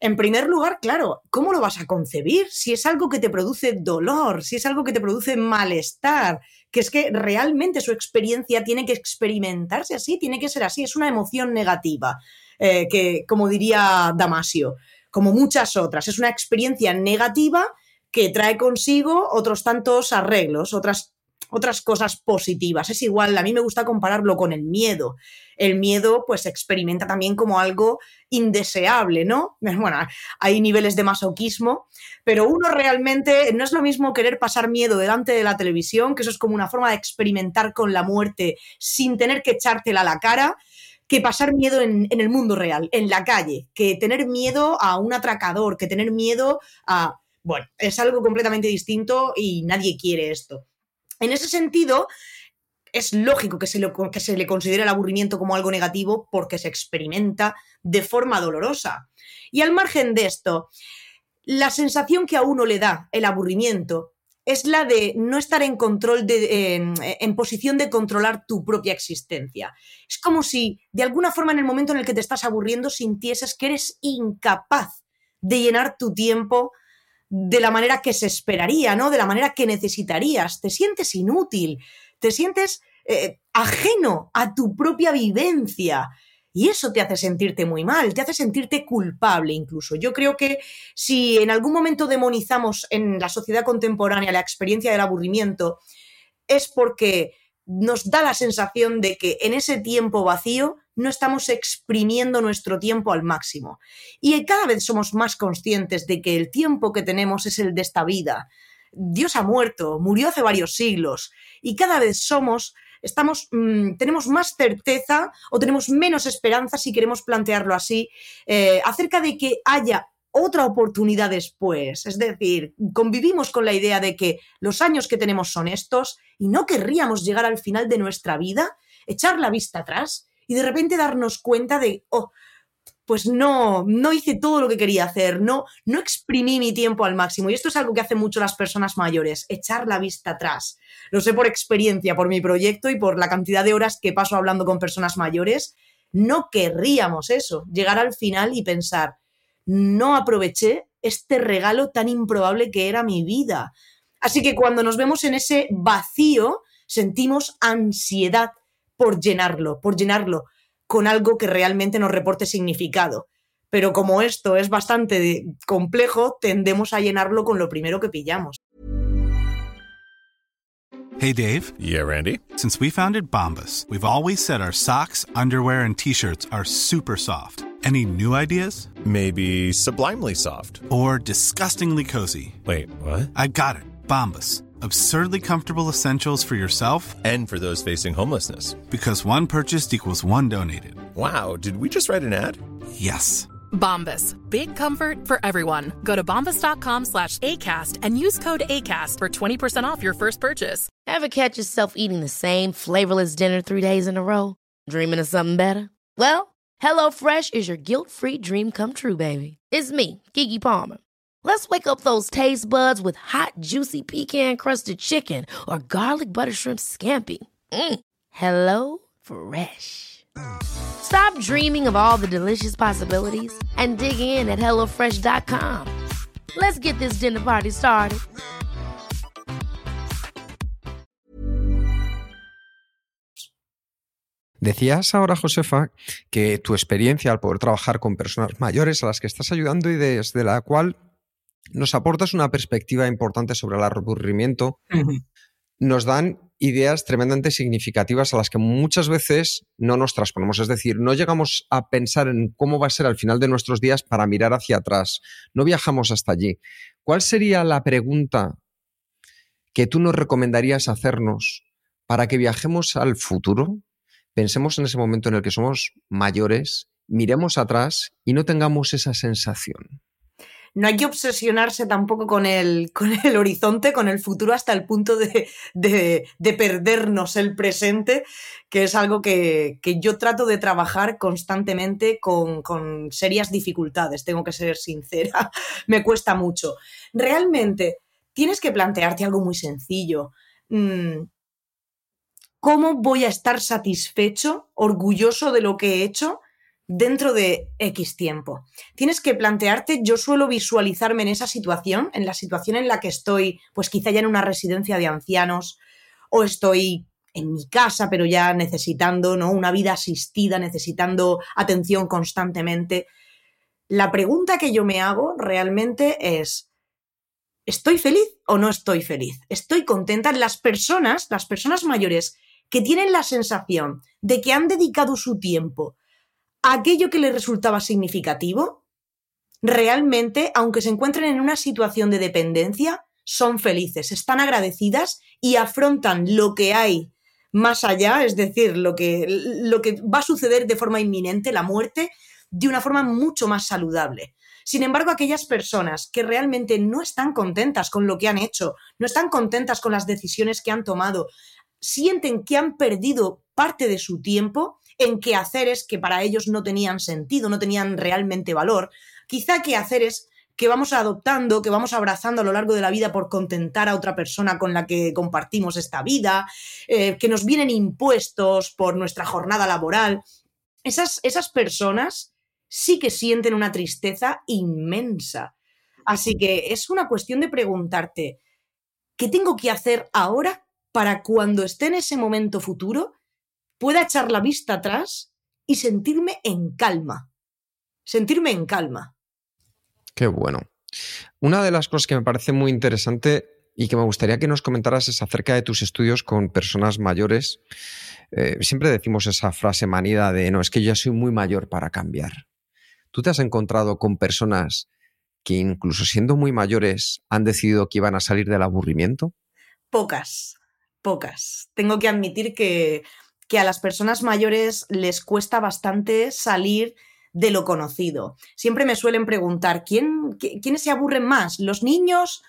en primer lugar, claro, ¿cómo lo vas a concebir? Si es algo que te produce dolor, si es algo que te produce malestar, que es que realmente su experiencia tiene que experimentarse así, tiene que ser así, es una emoción negativa, eh, que como diría Damasio, como muchas otras, es una experiencia negativa que trae consigo otros tantos arreglos, otras otras cosas positivas. Es igual, a mí me gusta compararlo con el miedo. El miedo pues se experimenta también como algo indeseable, ¿no? Bueno, hay niveles de masoquismo, pero uno realmente no es lo mismo querer pasar miedo delante de la televisión, que eso es como una forma de experimentar con la muerte sin tener que echártela a la cara, que pasar miedo en, en, el mundo real, en la calle, que tener miedo a un atracador, que tener miedo a... Bueno, es algo completamente distinto y nadie quiere esto. En ese sentido, es lógico que se, le, considere el aburrimiento como algo negativo porque se experimenta de forma dolorosa. Y al margen de esto, la sensación que a uno le da el aburrimiento es la de no estar en control de, en, posición de controlar tu propia existencia. Es como si de alguna forma en el momento en el que te estás aburriendo sintieses que eres incapaz de llenar tu tiempo de la manera que se esperaría, ¿no? De la manera que necesitarías. Te sientes inútil, te sientes eh, ajeno a tu propia vivencia. Y eso te hace sentirte muy mal, te hace sentirte culpable incluso. Yo creo que si en algún momento demonizamos en la sociedad contemporánea la experiencia del aburrimiento, es porque nos da la sensación de que en ese tiempo vacío no estamos exprimiendo nuestro tiempo al máximo. Y cada vez somos más conscientes de que el tiempo que tenemos es el de esta vida. Dios ha muerto, murió hace varios siglos, y cada vez somos, estamos, mm, tenemos más certeza o tenemos menos esperanza, si queremos plantearlo así, eh, acerca de que haya otra oportunidad después. Es decir, convivimos con la idea de que los años que tenemos son estos y no querríamos llegar al final de nuestra vida, echar la vista atrás y de repente darnos cuenta de, oh, pues no, no hice todo lo que quería hacer, no, no exprimí mi tiempo al máximo. Y esto es algo que hacen mucho las personas mayores, echar la vista atrás. Lo sé por experiencia, por mi proyecto y por la cantidad de horas que paso hablando con personas mayores. No querríamos eso, llegar al final y pensar, no aproveché este regalo tan improbable que era mi vida. Así que cuando nos vemos en ese vacío, sentimos ansiedad por llenarlo, por llenarlo con algo que realmente nos reporte significado. Pero como esto es bastante complejo, tendemos a llenarlo con lo primero que pillamos. Hey Dave. Yeah, Randy. Since we founded Bombus, we've always said our socks, underwear and t-shirts are super soft. Any new ideas? Maybe sublimely soft or disgustingly cozy. Wait, what? I got it. Bombus Absurdly comfortable essentials for yourself and for those facing homelessness. Because one purchased equals one donated. Wow, did we just write an ad? Yes. Bombas. Big comfort for everyone. Go to bombas.com slash ACAST and use code ACAST for 20% off your first purchase. Ever catch yourself eating the same flavorless dinner three days in a row? Dreaming of something better? Well, HelloFresh is your guilt-free dream come true, baby. It's me, Kiki Palmer. Let's wake up those taste buds with hot, juicy pecan crusted chicken or garlic butter shrimp scampi. Mm. Hello Fresh. Stop dreaming of all the delicious possibilities and dig in at HelloFresh.com. Let's get this dinner party started. Decías ahora, Josefa, que tu experiencia al poder trabajar con personas mayores a las que estás ayudando y desde la cual nos aportas una perspectiva importante sobre el aburrimiento. Nos dan ideas tremendamente significativas a las que muchas veces no nos transponemos. Es decir, no llegamos a pensar en cómo va a ser al final de nuestros días para mirar hacia atrás. No viajamos hasta allí. ¿Cuál sería la pregunta que tú nos recomendarías hacernos para que viajemos al futuro? Pensemos en ese momento en el que somos mayores, miremos atrás y no tengamos esa sensación. No hay que obsesionarse tampoco con el, con el horizonte, con el futuro, hasta el punto de, de, de perdernos el presente, que es algo que, que yo trato de trabajar constantemente con, con, serias dificultades, tengo que ser sincera, me cuesta mucho. Realmente, tienes que plantearte algo muy sencillo. Mm, ¿Cómo voy a estar satisfecho, orgulloso de lo que he hecho? Dentro de X tiempo. Tienes que plantearte, yo suelo visualizarme en esa situación, en la situación en la que estoy, pues quizá ya en una residencia de ancianos o estoy en mi casa, pero ya necesitando ¿no? una vida asistida, necesitando atención constantemente. La pregunta que yo me hago realmente es, ¿estoy feliz o no estoy feliz? ¿Estoy contenta? Las personas, las personas mayores que tienen la sensación de que han dedicado su tiempo aquello que les resultaba significativo, realmente, aunque se encuentren en una situación de dependencia, son felices, están agradecidas y afrontan lo que hay más allá, es decir, lo que, lo que va a suceder de forma inminente, la muerte, de una forma mucho más saludable. Sin embargo, aquellas personas que realmente no están contentas con lo que han hecho, no están contentas con las decisiones que han tomado, sienten que han perdido parte de su tiempo, en quehaceres que para ellos no tenían sentido, no tenían realmente valor. Quizá quehaceres que vamos adoptando, que vamos abrazando a lo largo de la vida por contentar a otra persona con la que compartimos esta vida, eh, que nos vienen impuestos por nuestra jornada laboral. Esas, esas personas sí que sienten una tristeza inmensa. Así que es una cuestión de preguntarte, ¿qué tengo que hacer ahora para cuando esté en ese momento futuro pueda echar la vista atrás y sentirme en calma. Sentirme en calma. Qué bueno. Una de las cosas que me parece muy interesante y que me gustaría que nos comentaras es acerca de tus estudios con personas mayores. Eh, siempre decimos esa frase manida de, no, es que yo ya soy muy mayor para cambiar. ¿Tú te has encontrado con personas que incluso siendo muy mayores han decidido que iban a salir del aburrimiento? Pocas, pocas. Tengo que admitir que que a las personas mayores les cuesta bastante salir de lo conocido. Siempre me suelen preguntar, ¿quién, ¿quiénes se aburren más? ¿Los niños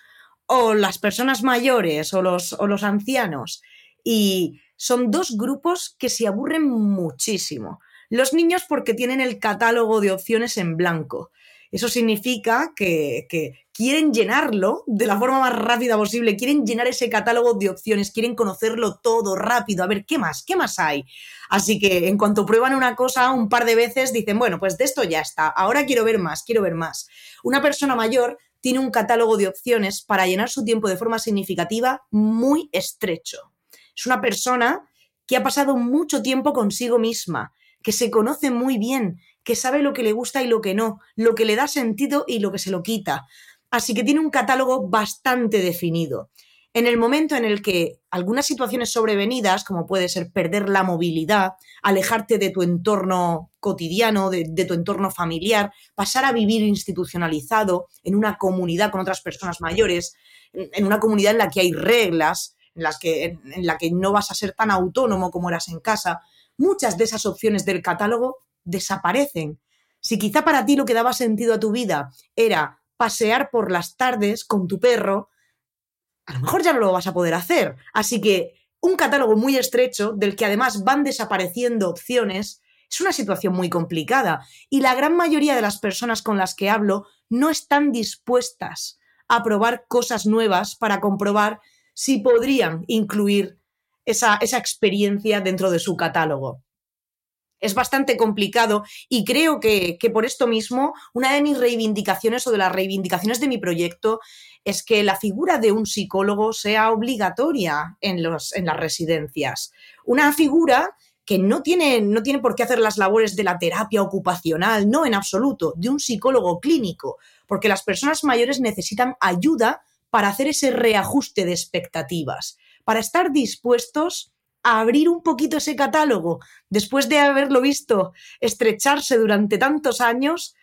o las personas mayores o los, o los ancianos? Y son dos grupos que se aburren muchísimo. Los niños porque tienen el catálogo de opciones en blanco eso significa que, quieren llenarlo de la forma más rápida posible, quieren llenar ese catálogo de opciones, quieren conocerlo todo rápido, a ver, ¿qué más? ¿Qué más hay? Así que en cuanto prueban una cosa un par de veces, dicen, bueno, pues de esto ya está, ahora quiero ver más, quiero ver más. Una persona mayor tiene un catálogo de opciones para llenar su tiempo de forma significativa muy estrecho. Es una persona que ha pasado mucho tiempo consigo misma, que se conoce muy bien, que sabe lo que le gusta y lo que no, lo que le da sentido y lo que se lo quita. Así que tiene un catálogo bastante definido. En el momento en el que algunas situaciones sobrevenidas, como puede ser perder la movilidad, alejarte de tu entorno cotidiano, de, tu entorno familiar, pasar a vivir institucionalizado en una comunidad con otras personas mayores, en una comunidad en la que hay reglas, en, la que no vas a ser tan autónomo como eras en casa, muchas de esas opciones del catálogo desaparecen. Si quizá para ti lo que daba sentido a tu vida era pasear por las tardes con tu perro, a lo mejor ya no lo vas a poder hacer. Así que un catálogo muy estrecho, del que además van desapareciendo opciones, es una situación muy complicada. Y la gran mayoría de las personas con las que hablo no están dispuestas a probar cosas nuevas para comprobar si podrían incluir esa, esa experiencia dentro de su catálogo es bastante complicado y creo que, por esto mismo, una de mis reivindicaciones o de las reivindicaciones de mi proyecto es que la figura de un psicólogo sea obligatoria en, los, en las residencias. Una figura que no tiene, no tiene por qué hacer las labores de la terapia ocupacional, no en absoluto, de un psicólogo clínico, porque las personas mayores necesitan ayuda para hacer ese reajuste de expectativas, para estar dispuestos abrir un poquito ese catálogo después de haberlo visto estrecharse durante tantos años,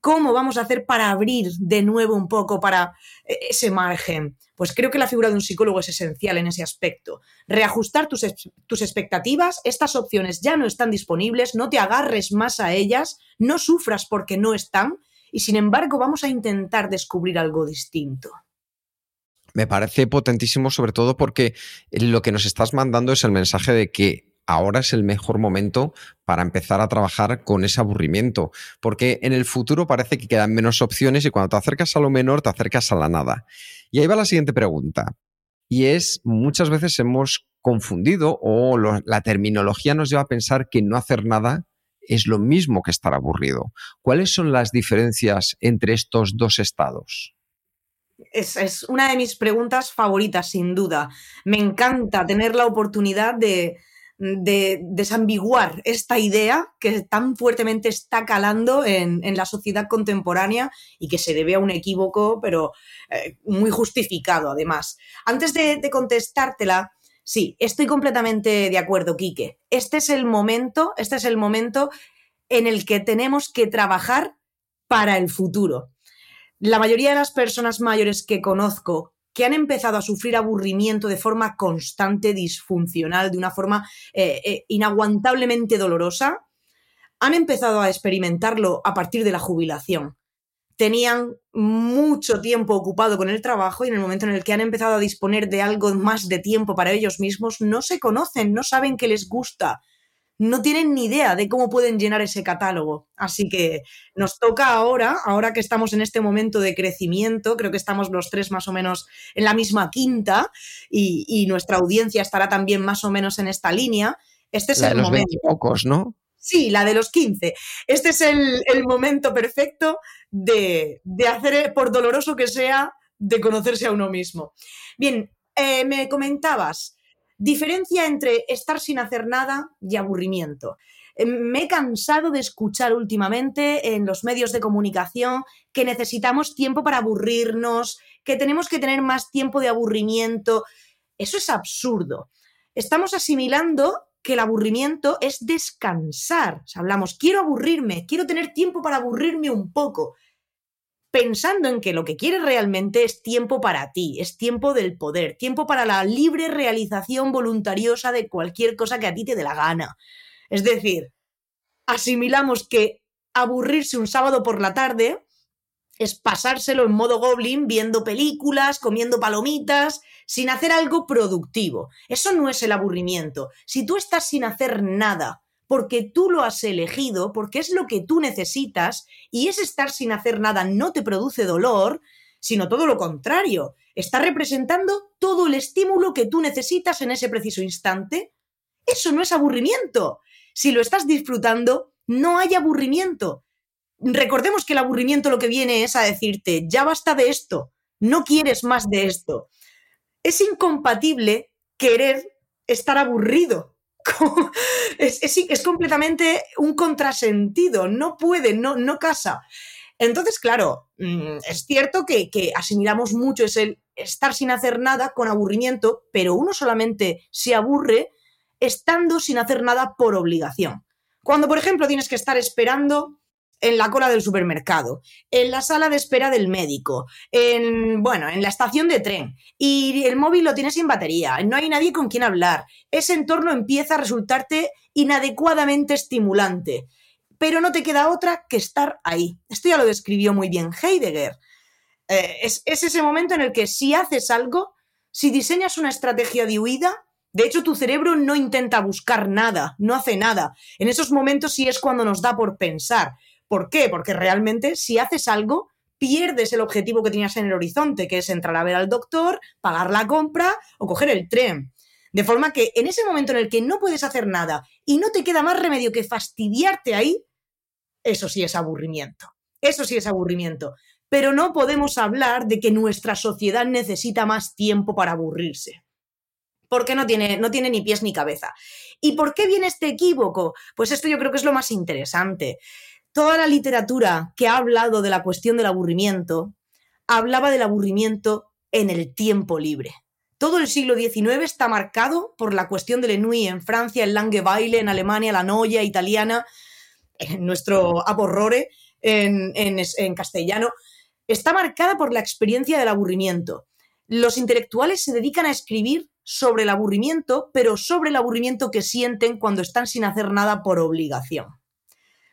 ¿cómo vamos a hacer para abrir de nuevo un poco para eh, ese margen? Pues creo que la figura de un psicólogo es esencial en ese aspecto. Reajustar tus, tus, expectativas, estas opciones ya no están disponibles, no te agarres más a ellas, no sufras porque no están y sin embargo vamos a intentar descubrir algo distinto. Me parece potentísimo, sobre todo porque lo que nos estás mandando es el mensaje de que ahora es el mejor momento para empezar a trabajar con ese aburrimiento, porque en el futuro parece que quedan menos opciones y cuando te acercas a lo menor te acercas a la nada. Y ahí va la siguiente pregunta, y es, muchas veces hemos confundido o la terminología nos lleva a pensar que no hacer nada es lo mismo que estar aburrido. ¿Cuáles son las diferencias entre estos dos estados? Es, una de mis preguntas favoritas, sin duda. Me encanta tener la oportunidad de, de desambiguar esta idea que tan fuertemente está calando en, la sociedad contemporánea y que se debe a un equívoco, pero eh, muy justificado además. Antes de, de contestártela, sí, estoy completamente de acuerdo, Quique. Este es el momento, este es el momento en el que tenemos que trabajar para el futuro. La mayoría de las personas mayores que conozco que han empezado a sufrir aburrimiento de forma constante, disfuncional, de una forma eh, eh, inaguantablemente dolorosa, han empezado a experimentarlo a partir de la jubilación. Tenían mucho tiempo ocupado con el trabajo y en el momento en el que han empezado a disponer de algo más de tiempo para ellos mismos, no se conocen, no saben qué les gusta, no tienen ni idea de cómo pueden llenar ese catálogo. Así que nos toca ahora, ahora que estamos en este momento de crecimiento, creo que estamos los tres más o menos en la misma quinta y, nuestra audiencia estará también más o menos en esta línea. Este es el momento. pocos, ¿no? Sí, la de los 15. Este es el, momento perfecto de, hacer, por doloroso que sea, de conocerse a uno mismo. Bien, eh, me comentabas, Diferencia entre estar sin hacer nada y aburrimiento. Eh, me he cansado de escuchar últimamente en los medios de comunicación que necesitamos tiempo para aburrirnos, que tenemos que tener más tiempo de aburrimiento. Eso es absurdo. Estamos asimilando que el aburrimiento es descansar. hablamos, quiero aburrirme, quiero tener tiempo para aburrirme un poco pensando en que lo que quieres realmente es tiempo para ti, es tiempo del poder, tiempo para la libre realización voluntariosa de cualquier cosa que a ti te dé la gana. Es decir, asimilamos que aburrirse un sábado por la tarde es pasárselo en modo goblin viendo películas, comiendo palomitas, sin hacer algo productivo. Eso no es el aburrimiento. Si tú estás sin hacer nada, porque tú lo has elegido, porque es lo que tú necesitas y ese estar sin hacer nada no te produce dolor, sino todo lo contrario, está representando todo el estímulo que tú necesitas en ese preciso instante. Eso no es aburrimiento. Si lo estás disfrutando, no hay aburrimiento. Recordemos que el aburrimiento lo que viene es a decirte, ya basta de esto, no quieres más de esto. Es incompatible querer estar aburrido es, es, completamente un contrasentido, no puede, no, no casa. Entonces, claro, mm, es cierto que, que, asimilamos mucho es el estar sin hacer nada con aburrimiento, pero uno solamente se aburre estando sin hacer nada por obligación. Cuando, por ejemplo, tienes que estar esperando en la cola del supermercado, en la sala de espera del médico, en, bueno, en la estación de tren, y el móvil lo tienes sin batería, no hay nadie con quien hablar, ese entorno empieza a resultarte inadecuadamente estimulante, pero no te queda otra que estar ahí. Esto ya lo describió muy bien Heidegger. Eh, es, es ese momento en el que si haces algo, si diseñas una estrategia de huida, de hecho, tu cerebro no intenta buscar nada, no hace nada. En esos momentos sí es cuando nos da por pensar. ¿Por qué? Porque realmente si haces algo, pierdes el objetivo que tenías en el horizonte, que es entrar a ver al doctor, pagar la compra o coger el tren. De forma que en ese momento en el que no puedes hacer nada y no te queda más remedio que fastidiarte ahí, eso sí es aburrimiento. Eso sí es aburrimiento. Pero no podemos hablar de que nuestra sociedad necesita más tiempo para aburrirse. Porque no tiene, no tiene ni pies ni cabeza. ¿Y por qué viene este equívoco? Pues esto yo creo que es lo más interesante toda la literatura que ha hablado de la cuestión del aburrimiento hablaba del aburrimiento en el tiempo libre. Todo el siglo XIX está marcado por la cuestión del ennui en Francia, el Langeweile en Alemania, la noia italiana, nuestro aborrore en castellano, está marcada por la experiencia del aburrimiento. Los intelectuales se dedican a escribir sobre el aburrimiento, pero sobre el aburrimiento que sienten cuando están sin hacer nada por obligación.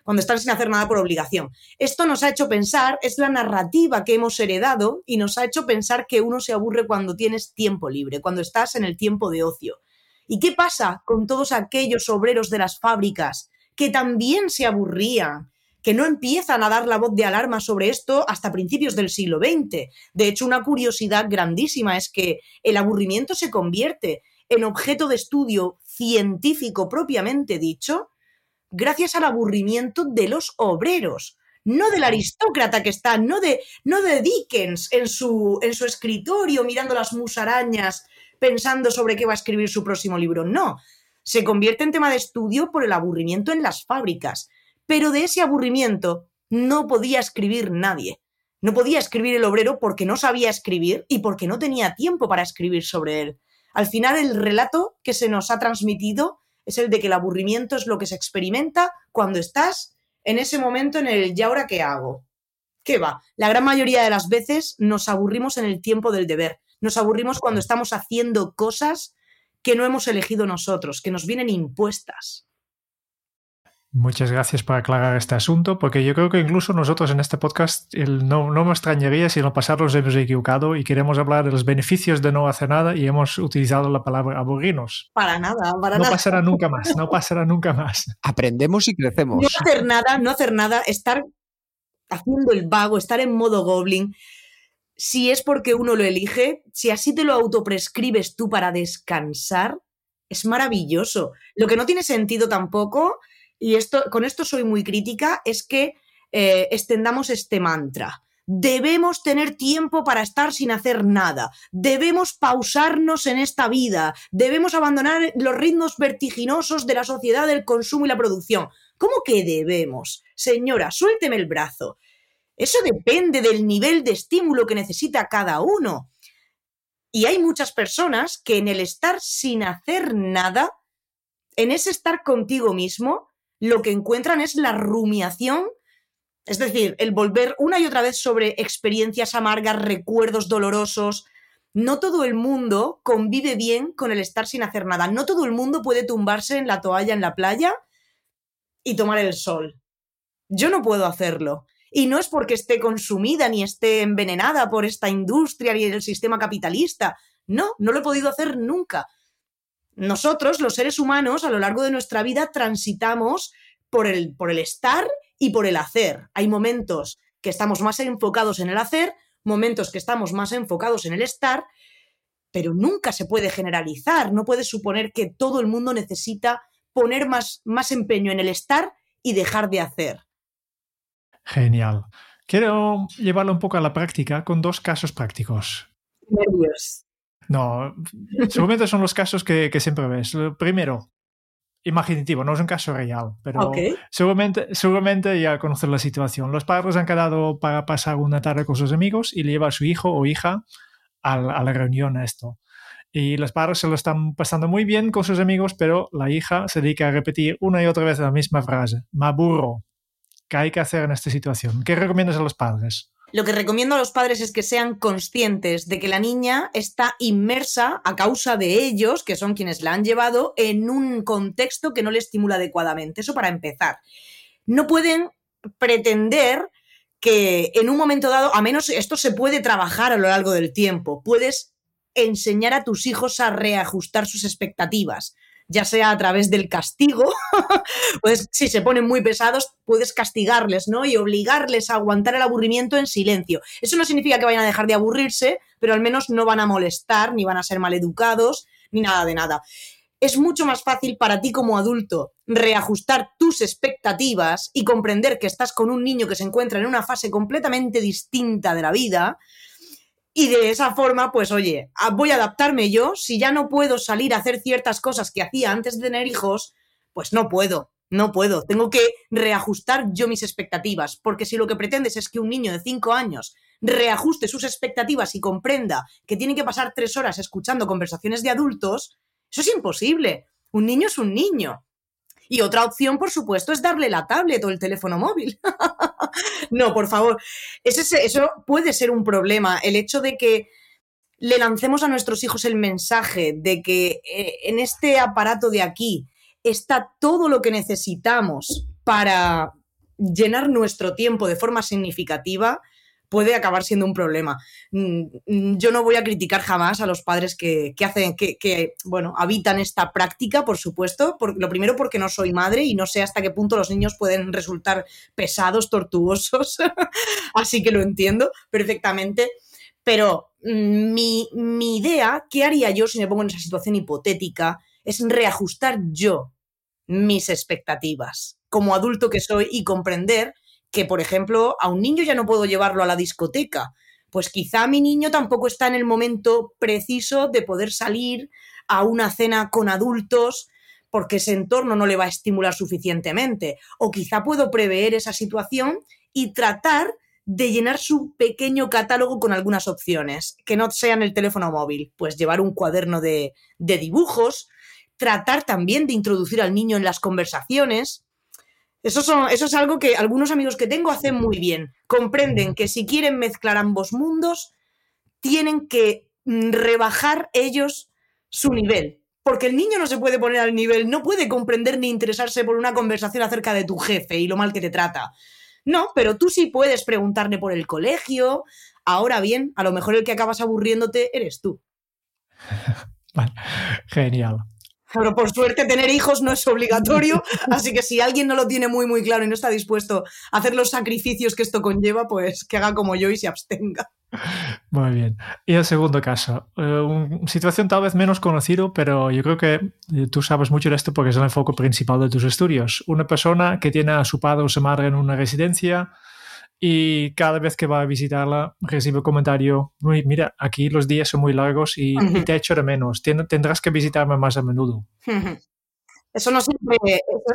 Cuando están sin hacer nada por obligación. Esto nos ha hecho pensar, es la narrativa que hemos heredado y nos ha hecho pensar que uno se aburre cuando tienes tiempo libre, cuando estás en el tiempo de ocio. ¿Y qué pasa con todos aquellos obreros de las fábricas que también se aburrían, que no empiezan a dar la voz de alarma sobre esto hasta principios del siglo XX? De hecho, una curiosidad grandísima es que el aburrimiento se convierte en objeto de estudio científico propiamente dicho gracias al aburrimiento de los obreros, no del aristócrata que está, no de, no de Dickens en su, en su escritorio mirando las musarañas pensando sobre qué va a escribir su próximo libro, no. Se convierte en tema de estudio por el aburrimiento en las fábricas, pero de ese aburrimiento no podía escribir nadie. No podía escribir el obrero porque no sabía escribir y porque no tenía tiempo para escribir sobre él. Al final el relato que se nos ha transmitido es el de que el aburrimiento es lo que se experimenta cuando estás en ese momento en el ¿y ahora qué hago? ¿Qué va? La gran mayoría de las veces nos aburrimos en el tiempo del deber. Nos aburrimos cuando estamos haciendo cosas que no hemos elegido nosotros, que nos vienen impuestas. Muchas gracias por aclarar este asunto, porque yo creo que incluso nosotros en este podcast no, no me extrañaría si en el pasado nos hemos equivocado y queremos hablar de los beneficios de no hacer nada y hemos utilizado la palabra aburrirnos. Para nada, para no nada. pasará nunca más, no pasará nunca más. Aprendemos y crecemos. No hacer nada, no hacer nada, estar haciendo el vago, estar en modo goblin, si es porque uno lo elige, si así te lo autoprescribes tú para descansar, es maravilloso. Lo que no tiene sentido tampoco y esto, con esto soy muy crítica, es que eh, extendamos este mantra. Debemos tener tiempo para estar sin hacer nada. Debemos pausarnos en esta vida. Debemos abandonar los ritmos vertiginosos de la sociedad del consumo y la producción. ¿Cómo que debemos? Señora, suélteme el brazo. Eso depende del nivel de estímulo que necesita cada uno. Y hay muchas personas que en el estar sin hacer nada, en ese estar contigo mismo, lo que encuentran es la rumiación, es decir, el volver una y otra vez sobre experiencias amargas, recuerdos dolorosos. No todo el mundo convive bien con el estar sin hacer nada. No todo el mundo puede tumbarse en la toalla en la playa y tomar el sol. Yo no puedo hacerlo. Y no es porque esté consumida ni esté envenenada por esta industria y el sistema capitalista. No, no lo he podido hacer nunca. Nosotros, los seres humanos, a lo largo de nuestra vida transitamos por el, por el estar y por el hacer. Hay momentos que estamos más enfocados en el hacer, momentos que estamos más enfocados en el estar, pero nunca se puede generalizar. No puedes suponer que todo el mundo necesita poner más, más empeño en el estar y dejar de hacer. Genial. Quiero llevarlo un poco a la práctica con dos casos prácticos. Nervios. No, seguramente son los casos que, que siempre ves. Lo primero, imaginativo, no es un caso real, pero Ok. seguramente, seguramente ya conoces la situación. Los padres han quedado para pasar una tarde con sus amigos y le lleva a su hijo o hija a, la- a la reunión a esto. Y los padres se lo están pasando muy bien con sus amigos, pero la hija se dedica a repetir una y otra vez la misma frase. Me aburro. ¿Qué hay que hacer en esta situación? ¿Qué recomiendas a los padres? Lo que recomiendo a los padres es que sean conscientes de que la niña está inmersa a causa de ellos, que son quienes la han llevado, en un contexto que no le estimula adecuadamente. Eso para empezar. No pueden pretender que en un momento dado, a menos esto se puede trabajar a lo largo del tiempo, puedes enseñar a tus hijos a reajustar sus expectativas, ya sea a través del castigo, pues si se ponen muy pesados, puedes castigarles, ¿no? Y obligarles a aguantar el aburrimiento en silencio. Eso no significa que vayan a dejar de aburrirse, pero al menos no van a molestar, ni van a ser maleducados, ni nada de nada. Es mucho más fácil para ti como adulto reajustar tus expectativas y comprender que estás con un niño que se encuentra en una fase completamente distinta de la vida y de esa forma, pues oye, voy a adaptarme yo. Si ya no puedo salir a hacer ciertas cosas que hacía antes de tener hijos, pues no puedo, no puedo. Tengo que reajustar yo mis expectativas, porque si lo que pretendes es que un niño de 5 años reajuste sus expectativas y comprenda que tiene que pasar tres horas escuchando conversaciones de adultos, eso es imposible. Un niño es un niño. Y otra opción, por supuesto, es darle la tablet o el teléfono móvil. no, por favor. Eso puede ser un problema. El hecho de que le lancemos a nuestros hijos el mensaje de que eh, en este aparato de aquí está todo lo que necesitamos para, llenar nuestro tiempo de forma significativa puede acabar siendo un problema. Mm, mm, yo no voy a criticar jamás a los padres que, hacen, que, bueno, habitan esta práctica, por supuesto. Por, lo primero porque no soy madre y no sé hasta qué punto los niños pueden resultar pesados, tortuosos. Así que lo entiendo perfectamente. Pero mm, mi, mi idea, ¿qué haría yo si me pongo en esa situación hipotética? Es reajustar yo mis expectativas como adulto que soy y comprender que, por ejemplo, a un niño ya no puedo llevarlo a la discoteca. Pues quizá mi niño tampoco está en el momento preciso de poder salir a una cena con adultos porque ese entorno no le va a estimular suficientemente. O quizá puedo prever esa situación y tratar de llenar su pequeño catálogo con algunas opciones, que no sean el teléfono móvil, pues llevar un cuaderno de, de dibujos, tratar también de introducir al niño en las conversaciones, eso, son, eso es algo que algunos amigos que tengo hacen muy bien. Comprenden que si quieren mezclar ambos mundos, tienen que mm, rebajar ellos su nivel. Porque el niño no se puede poner al nivel, no puede comprender ni interesarse por una conversación acerca de tu jefe y lo mal que te trata. No, pero tú sí puedes preguntarle por el colegio. Ahora bien, a lo mejor el que acabas aburriéndote eres tú. Vale, genial. Pero por suerte tener hijos no es obligatorio, así que si alguien no lo tiene muy muy claro y no está dispuesto a hacer los sacrificios que esto conlleva, pues que haga como yo y se abstenga. Muy bien. Y el segundo caso, eh, una situación tal vez menos conocido, pero yo creo que eh, tú sabes mucho de esto porque es el enfoque principal de tus estudios. Una persona que tiene a su padre o su madre en una residencia, y cada vez que va a visitarla recibe el comentario, mira, aquí los días son muy largos y, te echo de menos, tendrás que visitarme más a menudo. Eso no siempre,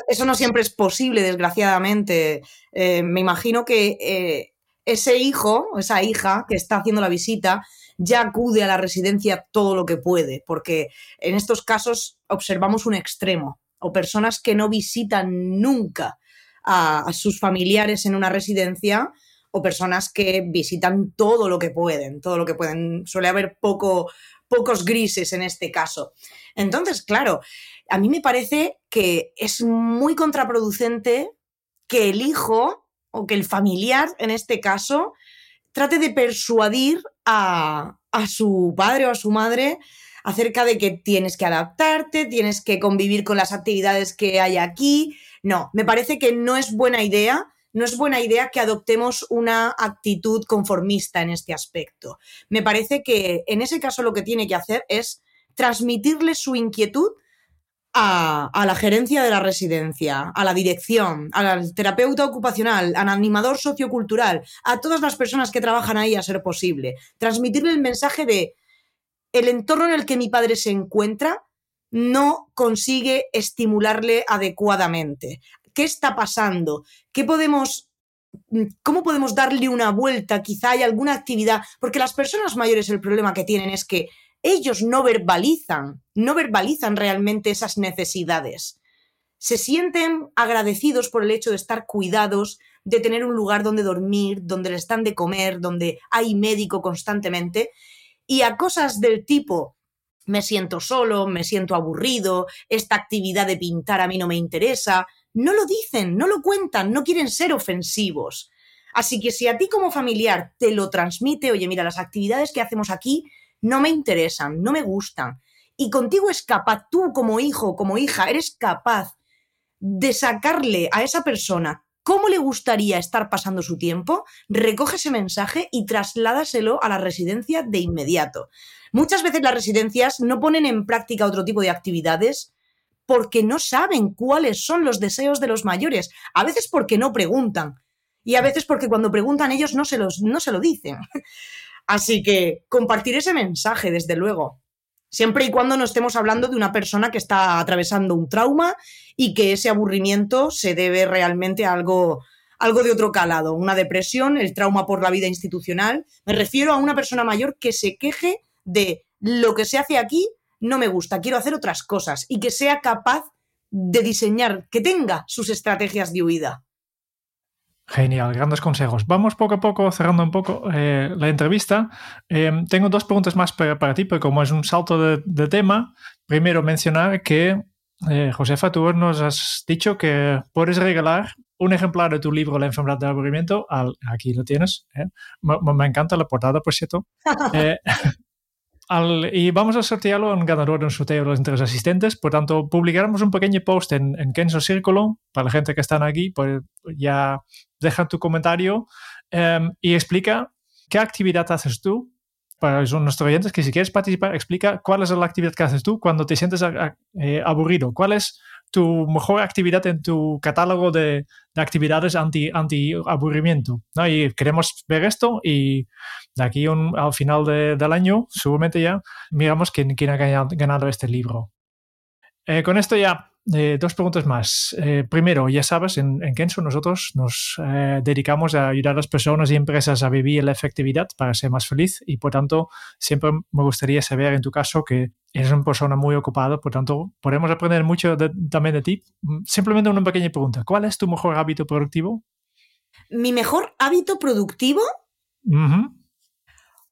eso no siempre es posible, desgraciadamente. Eh, me imagino que eh, ese hijo esa hija que está haciendo la visita ya acude a la residencia todo lo que puede, porque en estos casos observamos un extremo, o personas que no visitan nunca a, sus familiares en una residencia o personas que visitan todo lo que pueden, todo lo que pueden. Suele haber poco, pocos grises en este caso. Entonces, claro, a mí me parece que es muy contraproducente que el hijo o que el familiar, en este caso, trate de persuadir a, a su padre o a su madre acerca de que tienes que adaptarte, tienes que convivir con las actividades que hay aquí, no, me parece que no es buena idea, no es buena idea que adoptemos una actitud conformista en este aspecto. Me parece que en ese caso lo que tiene que hacer es transmitirle su inquietud a, la gerencia de la residencia, a la dirección, al terapeuta ocupacional, al animador sociocultural, a todas las personas que trabajan ahí a ser posible. Transmitirle el mensaje de el entorno en el que mi padre se encuentra no consigue estimularle adecuadamente. ¿Qué está pasando? ¿Qué podemos mm, ¿Cómo podemos darle una vuelta? Quizá hay alguna actividad, porque las personas mayores el problema que tienen es que ellos no verbalizan, no verbalizan realmente esas necesidades. Se sienten agradecidos por el hecho de estar cuidados, de tener un lugar donde dormir, donde les están de comer, donde hay médico constantemente, y a cosas del tipo me siento solo, me siento aburrido, esta actividad de pintar a mí no me interesa. No lo dicen, no lo cuentan, no quieren ser ofensivos. Así que si a ti como familiar te lo transmite, oye, mira, las actividades que hacemos aquí no me interesan, no me gustan, y contigo es capaz, tú como hijo, como hija, eres capaz de sacarle a esa persona cómo le gustaría estar pasando su tiempo, recoge ese mensaje y trasládaselo a la residencia de inmediato. Muchas veces las residencias no ponen en práctica otro tipo de actividades porque no saben cuáles son los deseos de los mayores, a veces porque no preguntan y a veces porque cuando preguntan ellos no se, los, no se lo dicen. Así que compartir ese mensaje, desde luego, siempre y cuando no estemos hablando de una persona que está atravesando un trauma y que ese aburrimiento se debe realmente a algo, algo de otro calado, una depresión, el trauma por la vida institucional. Me refiero a una persona mayor que se queje de lo que se hace aquí no me gusta, quiero hacer otras cosas y que sea capaz de diseñar, que tenga sus estrategias de huida. Genial, grandes consejos. Vamos poco a poco cerrando un poco eh, la entrevista. Em, tengo dos preguntas más para, ti, pero como es un salto de, tema, primero mencionar que, eh, Josefa, tú nos has dicho que puedes regalar un ejemplar de tu libro La enfermedad del aburrimiento. Al, aquí lo tienes. ¿eh? Me, me, encanta la portada, por cierto. eh, al, y vamos a sortearlo en ganador de un sorteo de los tres asistentes. Por tanto, publicaremos un pequeño post en, en Kenzo Círculo para la gente que están aquí. Pues ya deja tu comentario um, y explica qué actividad haces tú. Para nuestros oyentes, que si quieres participar, explica cuál es la actividad que haces tú cuando te sientes eh, aburrido. ¿Cuál es tu mejor actividad en tu catálogo de, de actividades anti, anti aburrimiento. ¿no? Y queremos ver esto y de aquí al final de, del año, seguramente ya, miramos quién, ha ganado, ganado este libro. Eh, con esto ya, eh, dos preguntas más. Eh, primero, ya sabes, en, en Kenso nosotros nos eh, dedicamos a ayudar a las personas y empresas a vivir la efectividad para ser más feliz y por tanto siempre me gustaría saber en tu caso que eres una persona muy ocupada, por tanto podemos aprender mucho de, también de ti. Simplemente una pequeña pregunta. ¿Cuál es tu mejor hábito productivo? ¿Mi mejor hábito productivo? Uh -huh.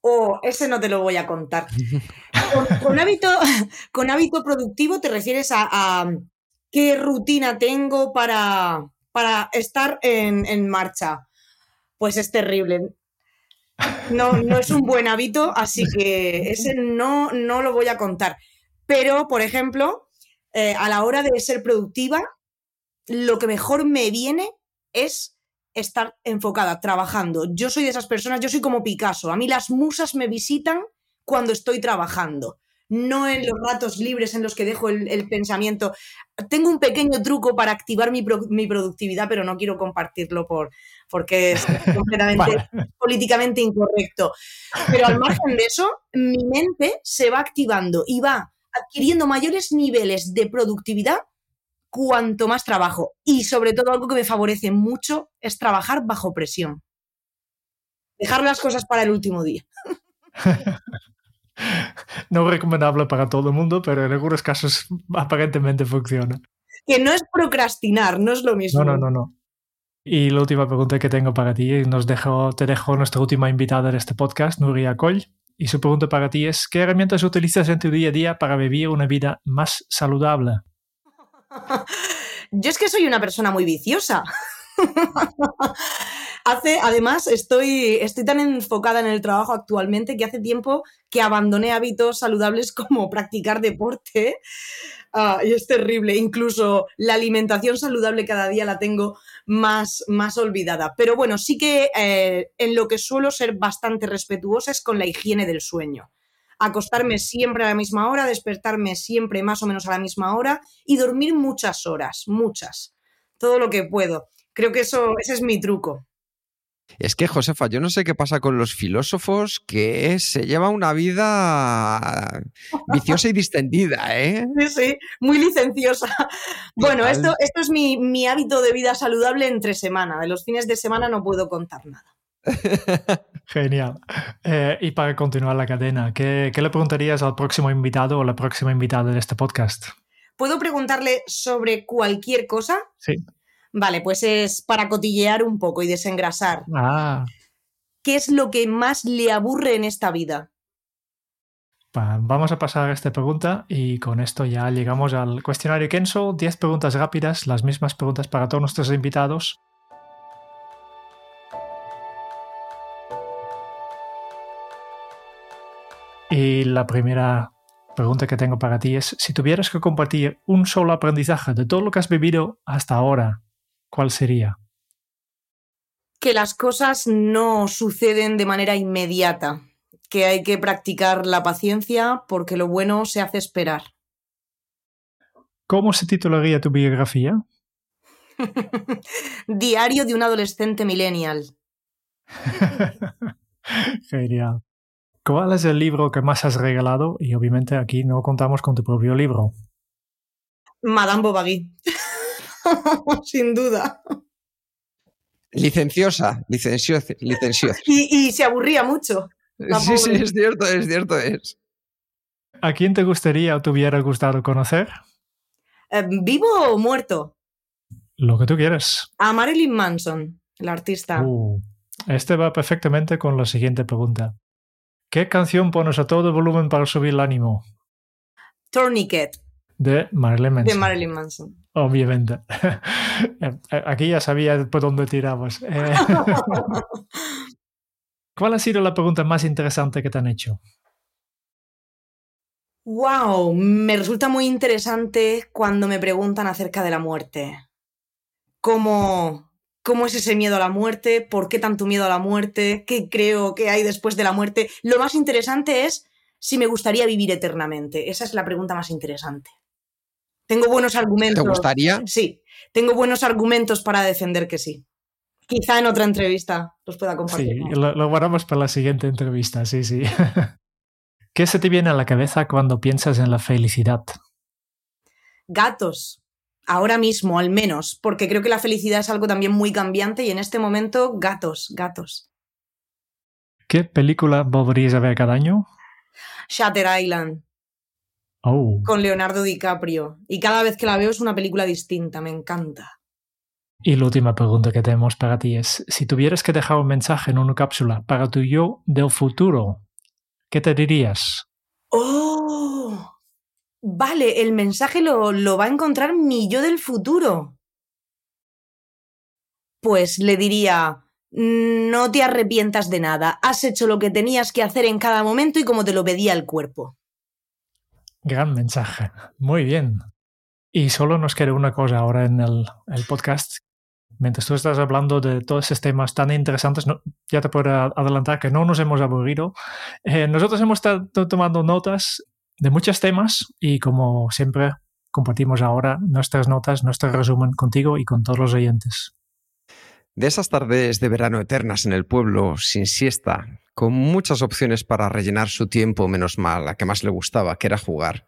Oh, ese no te lo voy a contar. con, con, hábito, con hábito productivo te refieres a, a qué rutina tengo para, para estar en, en, marcha. Pues es terrible. No, no es un buen hábito, así que ese no, no lo voy a contar. Pero, por ejemplo, eh, a la hora de ser productiva, lo que mejor me viene es estar enfocada, trabajando. Yo soy de esas personas, yo soy como Picasso. A mí las musas me visitan cuando estoy trabajando no en los ratos libres en los que dejo el, el pensamiento. Tengo un pequeño truco para activar mi, pro, mi productividad, pero no quiero compartirlo por, porque es completamente políticamente incorrecto. Pero al margen de eso, mi mente se va activando y va adquiriendo mayores niveles de productividad cuanto más trabajo. Y sobre todo algo que me favorece mucho es trabajar bajo presión. Dejar las cosas para el último día. no recomendable para todo el mundo, pero en algunos casos aparentemente funciona. Que no es procrastinar, no es lo mismo. No, no, no, no. Y la última pregunta que tengo para ti, nos dejo, te dejo nuestra última invitada de este podcast, Nuria Coll. Y su pregunta para ti es, ¿qué herramientas utilizas en tu día a día para vivir una vida más saludable? Yo es que soy una persona muy viciosa. Hace, además, estoy, estoy tan enfocada en el trabajo actualmente que hace tiempo que abandoné hábitos saludables como practicar deporte. Uh, y es terrible. Incluso la alimentación saludable cada día la tengo más, más olvidada. Pero bueno, sí que eh, en lo que suelo ser bastante respetuosa es con la higiene del sueño. Acostarme siempre a la misma hora, despertarme siempre más o menos a la misma hora y dormir muchas horas, muchas. Todo lo que puedo. Creo que eso, ese es mi truco. Es que, Josefa, yo no sé qué pasa con los filósofos que se lleva una vida viciosa y distendida, ¿eh? Sí, sí, muy licenciosa. Bueno, esto, esto es mi, mi, hábito de vida saludable entre semana. De los fines de semana no puedo contar nada. Genial. Eh, y para continuar la cadena, ¿qué, ¿qué le preguntarías al próximo invitado o la próxima invitada de este podcast? ¿Puedo preguntarle sobre cualquier cosa? Sí. Vale, pues es para cotillear un poco y desengrasar. Ah. ¿Qué es lo que más le aburre en esta vida? Vamos a pasar a esta pregunta y con esto ya llegamos al cuestionario Kenso. 10 preguntas rápidas, las mismas preguntas para todos nuestros invitados. Y la primera pregunta que tengo para ti es, si tuvieras que compartir un solo aprendizaje de todo lo que has vivido hasta ahora, ¿cuál sería? Que las cosas no suceden de manera inmediata, que hay que practicar la paciencia porque lo bueno se hace esperar. ¿Cómo se titularía tu biografía? Diario de un adolescente millennial. Genial. ¿Cuál es el libro que más has regalado? Y obviamente aquí no contamos con tu propio libro. Madame Bovary. Sin duda. Licenciosa, licenciosa. licenciosa. Y, y, se aburría mucho. Sí, sí, es cierto, es cierto, es. ¿A quién te gustaría o te hubiera gustado conocer? Eh, ¿Vivo o muerto? Lo que tú quieras. A Marilyn Manson, el artista. Uh, este va perfectamente con la siguiente pregunta. ¿Qué canción pones a todo volumen para subir el ánimo? Tourniquet. De Marilyn Manson. De Marilyn Manson. Obviamente. Aquí ya sabía por dónde tirabas. Eh, ¿Cuál ha sido la pregunta más interesante que te han hecho? Wow, me resulta muy interesante cuando me preguntan acerca de la muerte. ¿Cómo, ¿Cómo es ese miedo a la muerte? ¿Por qué tanto miedo a la muerte? ¿Qué creo que hay después de la muerte? Lo más interesante es si me gustaría vivir eternamente. Esa es la pregunta más interesante. Tengo buenos argumentos. ¿Te gustaría? Sí, tengo buenos argumentos para defender que sí. Quizá en otra entrevista los pueda compartir. Sí, lo, lo guardamos para la siguiente entrevista, sí, sí. ¿Qué se te viene a la cabeza cuando piensas en la felicidad? Gatos. Ahora mismo, al menos, porque creo que la felicidad es algo también muy cambiante y en este momento, gatos, gatos. ¿Qué película volverías a ver cada año? Shatter Island. Oh. Con Leonardo DiCaprio. Y cada vez que la veo es una película distinta, me encanta. Y la última pregunta que tenemos para ti es, si tuvieras que dejar un mensaje en una cápsula para tu yo del futuro, ¿qué te dirías? ¡Oh! Vale, el mensaje lo, lo va a encontrar mi yo del futuro. Pues le diría, no te arrepientas de nada, has hecho lo que tenías que hacer en cada momento y como te lo pedía el cuerpo. Gran mensaje, muy bien. Y solo nos queda una cosa ahora en el, podcast. Mientras tú estás hablando de todos esos temas tan interesantes, no, ya te puedo adelantar que no nos hemos aburrido. Eh, nosotros hemos estado tomando notas de muchos temas y como siempre compartimos ahora nuestras notas, nuestro resumen contigo y con todos los oyentes. De esas tardes de verano eternas en el pueblo, sin siesta, con muchas opciones para rellenar su tiempo, menos mal, la que más le gustaba, que era jugar.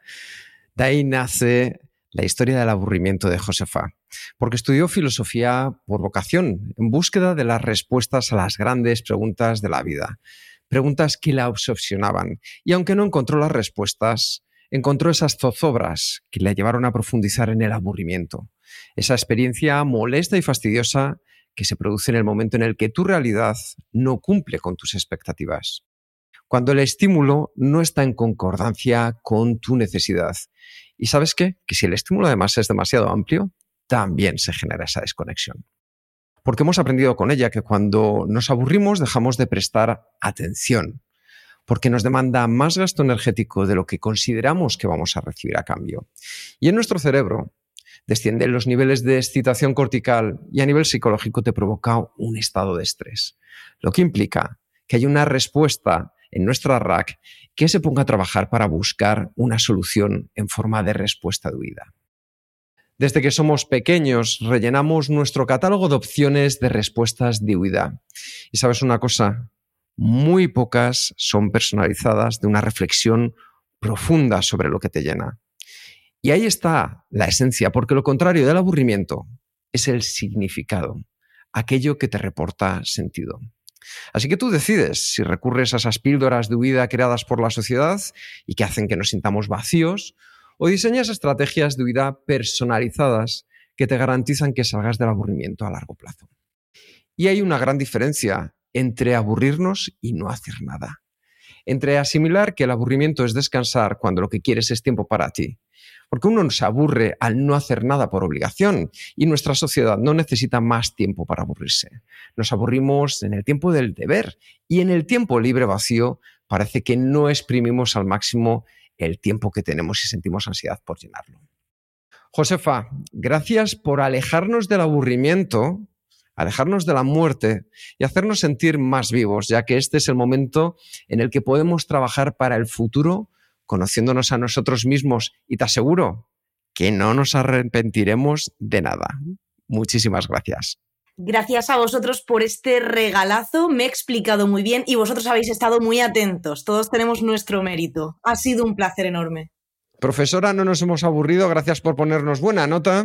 De ahí nace la historia del aburrimiento de Josefa, porque estudió filosofía por vocación, en búsqueda de las respuestas a las grandes preguntas de la vida, preguntas que la obsesionaban, y aunque no encontró las respuestas, encontró esas zozobras que le llevaron a profundizar en el aburrimiento, esa experiencia molesta y fastidiosa que se produce en el momento en el que tu realidad no cumple con tus expectativas. Cuando el estímulo no está en concordancia con tu necesidad. ¿Y sabes qué? Que si el estímulo además es demasiado amplio, también se genera esa desconexión. Porque hemos aprendido con ella que cuando nos aburrimos dejamos de prestar atención, porque nos demanda más gasto energético de lo que consideramos que vamos a recibir a cambio. Y en nuestro cerebro descienden los niveles de excitación cortical y a nivel psicológico te provoca un estado de estrés, lo que implica que hay una respuesta en nuestra RAC que se ponga a trabajar para buscar una solución en forma de respuesta de huida. Desde que somos pequeños rellenamos nuestro catálogo de opciones de respuestas de huida. Y sabes una cosa, muy pocas son personalizadas de una reflexión profunda sobre lo que te llena. Y ahí está la esencia, porque lo contrario del aburrimiento es el significado, aquello que te reporta sentido. Así que tú decides si recurres a esas píldoras de huida creadas por la sociedad y que hacen que nos sintamos vacíos, o diseñas estrategias de huida personalizadas que te garantizan que salgas del aburrimiento a largo plazo. Y hay una gran diferencia entre aburrirnos y no hacer nada. Entre asimilar que el aburrimiento es descansar cuando lo que quieres es tiempo para ti, porque uno se aburre al no hacer nada por obligación y nuestra sociedad no necesita más tiempo para aburrirse. Nos aburrimos en el tiempo del deber y en el tiempo libre vacío parece que no exprimimos al máximo el tiempo que tenemos y sentimos ansiedad por llenarlo. Josefa, gracias por alejarnos del aburrimiento, alejarnos de la muerte y hacernos sentir más vivos, ya que este es el momento en el que podemos trabajar para el futuro conociéndonos a nosotros mismos y te aseguro que no nos arrepentiremos de nada. Muchísimas gracias. Gracias a vosotros por este regalazo, me he explicado muy bien y vosotros habéis estado muy atentos. Todos tenemos nuestro mérito. Ha sido un placer enorme. Profesora, no nos hemos aburrido. Gracias por ponernos buena nota.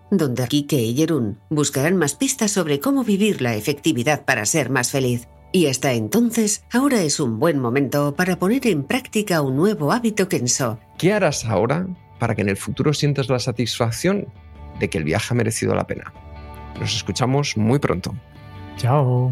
donde Kike y Jerún buscarán más pistas sobre cómo vivir la efectividad para ser más feliz. Y hasta entonces, ahora es un buen momento para poner en práctica un nuevo hábito Kenso. ¿Qué harás ahora para que en el futuro sientas la satisfacción de que el viaje ha merecido la pena? Nos escuchamos muy pronto. Chao.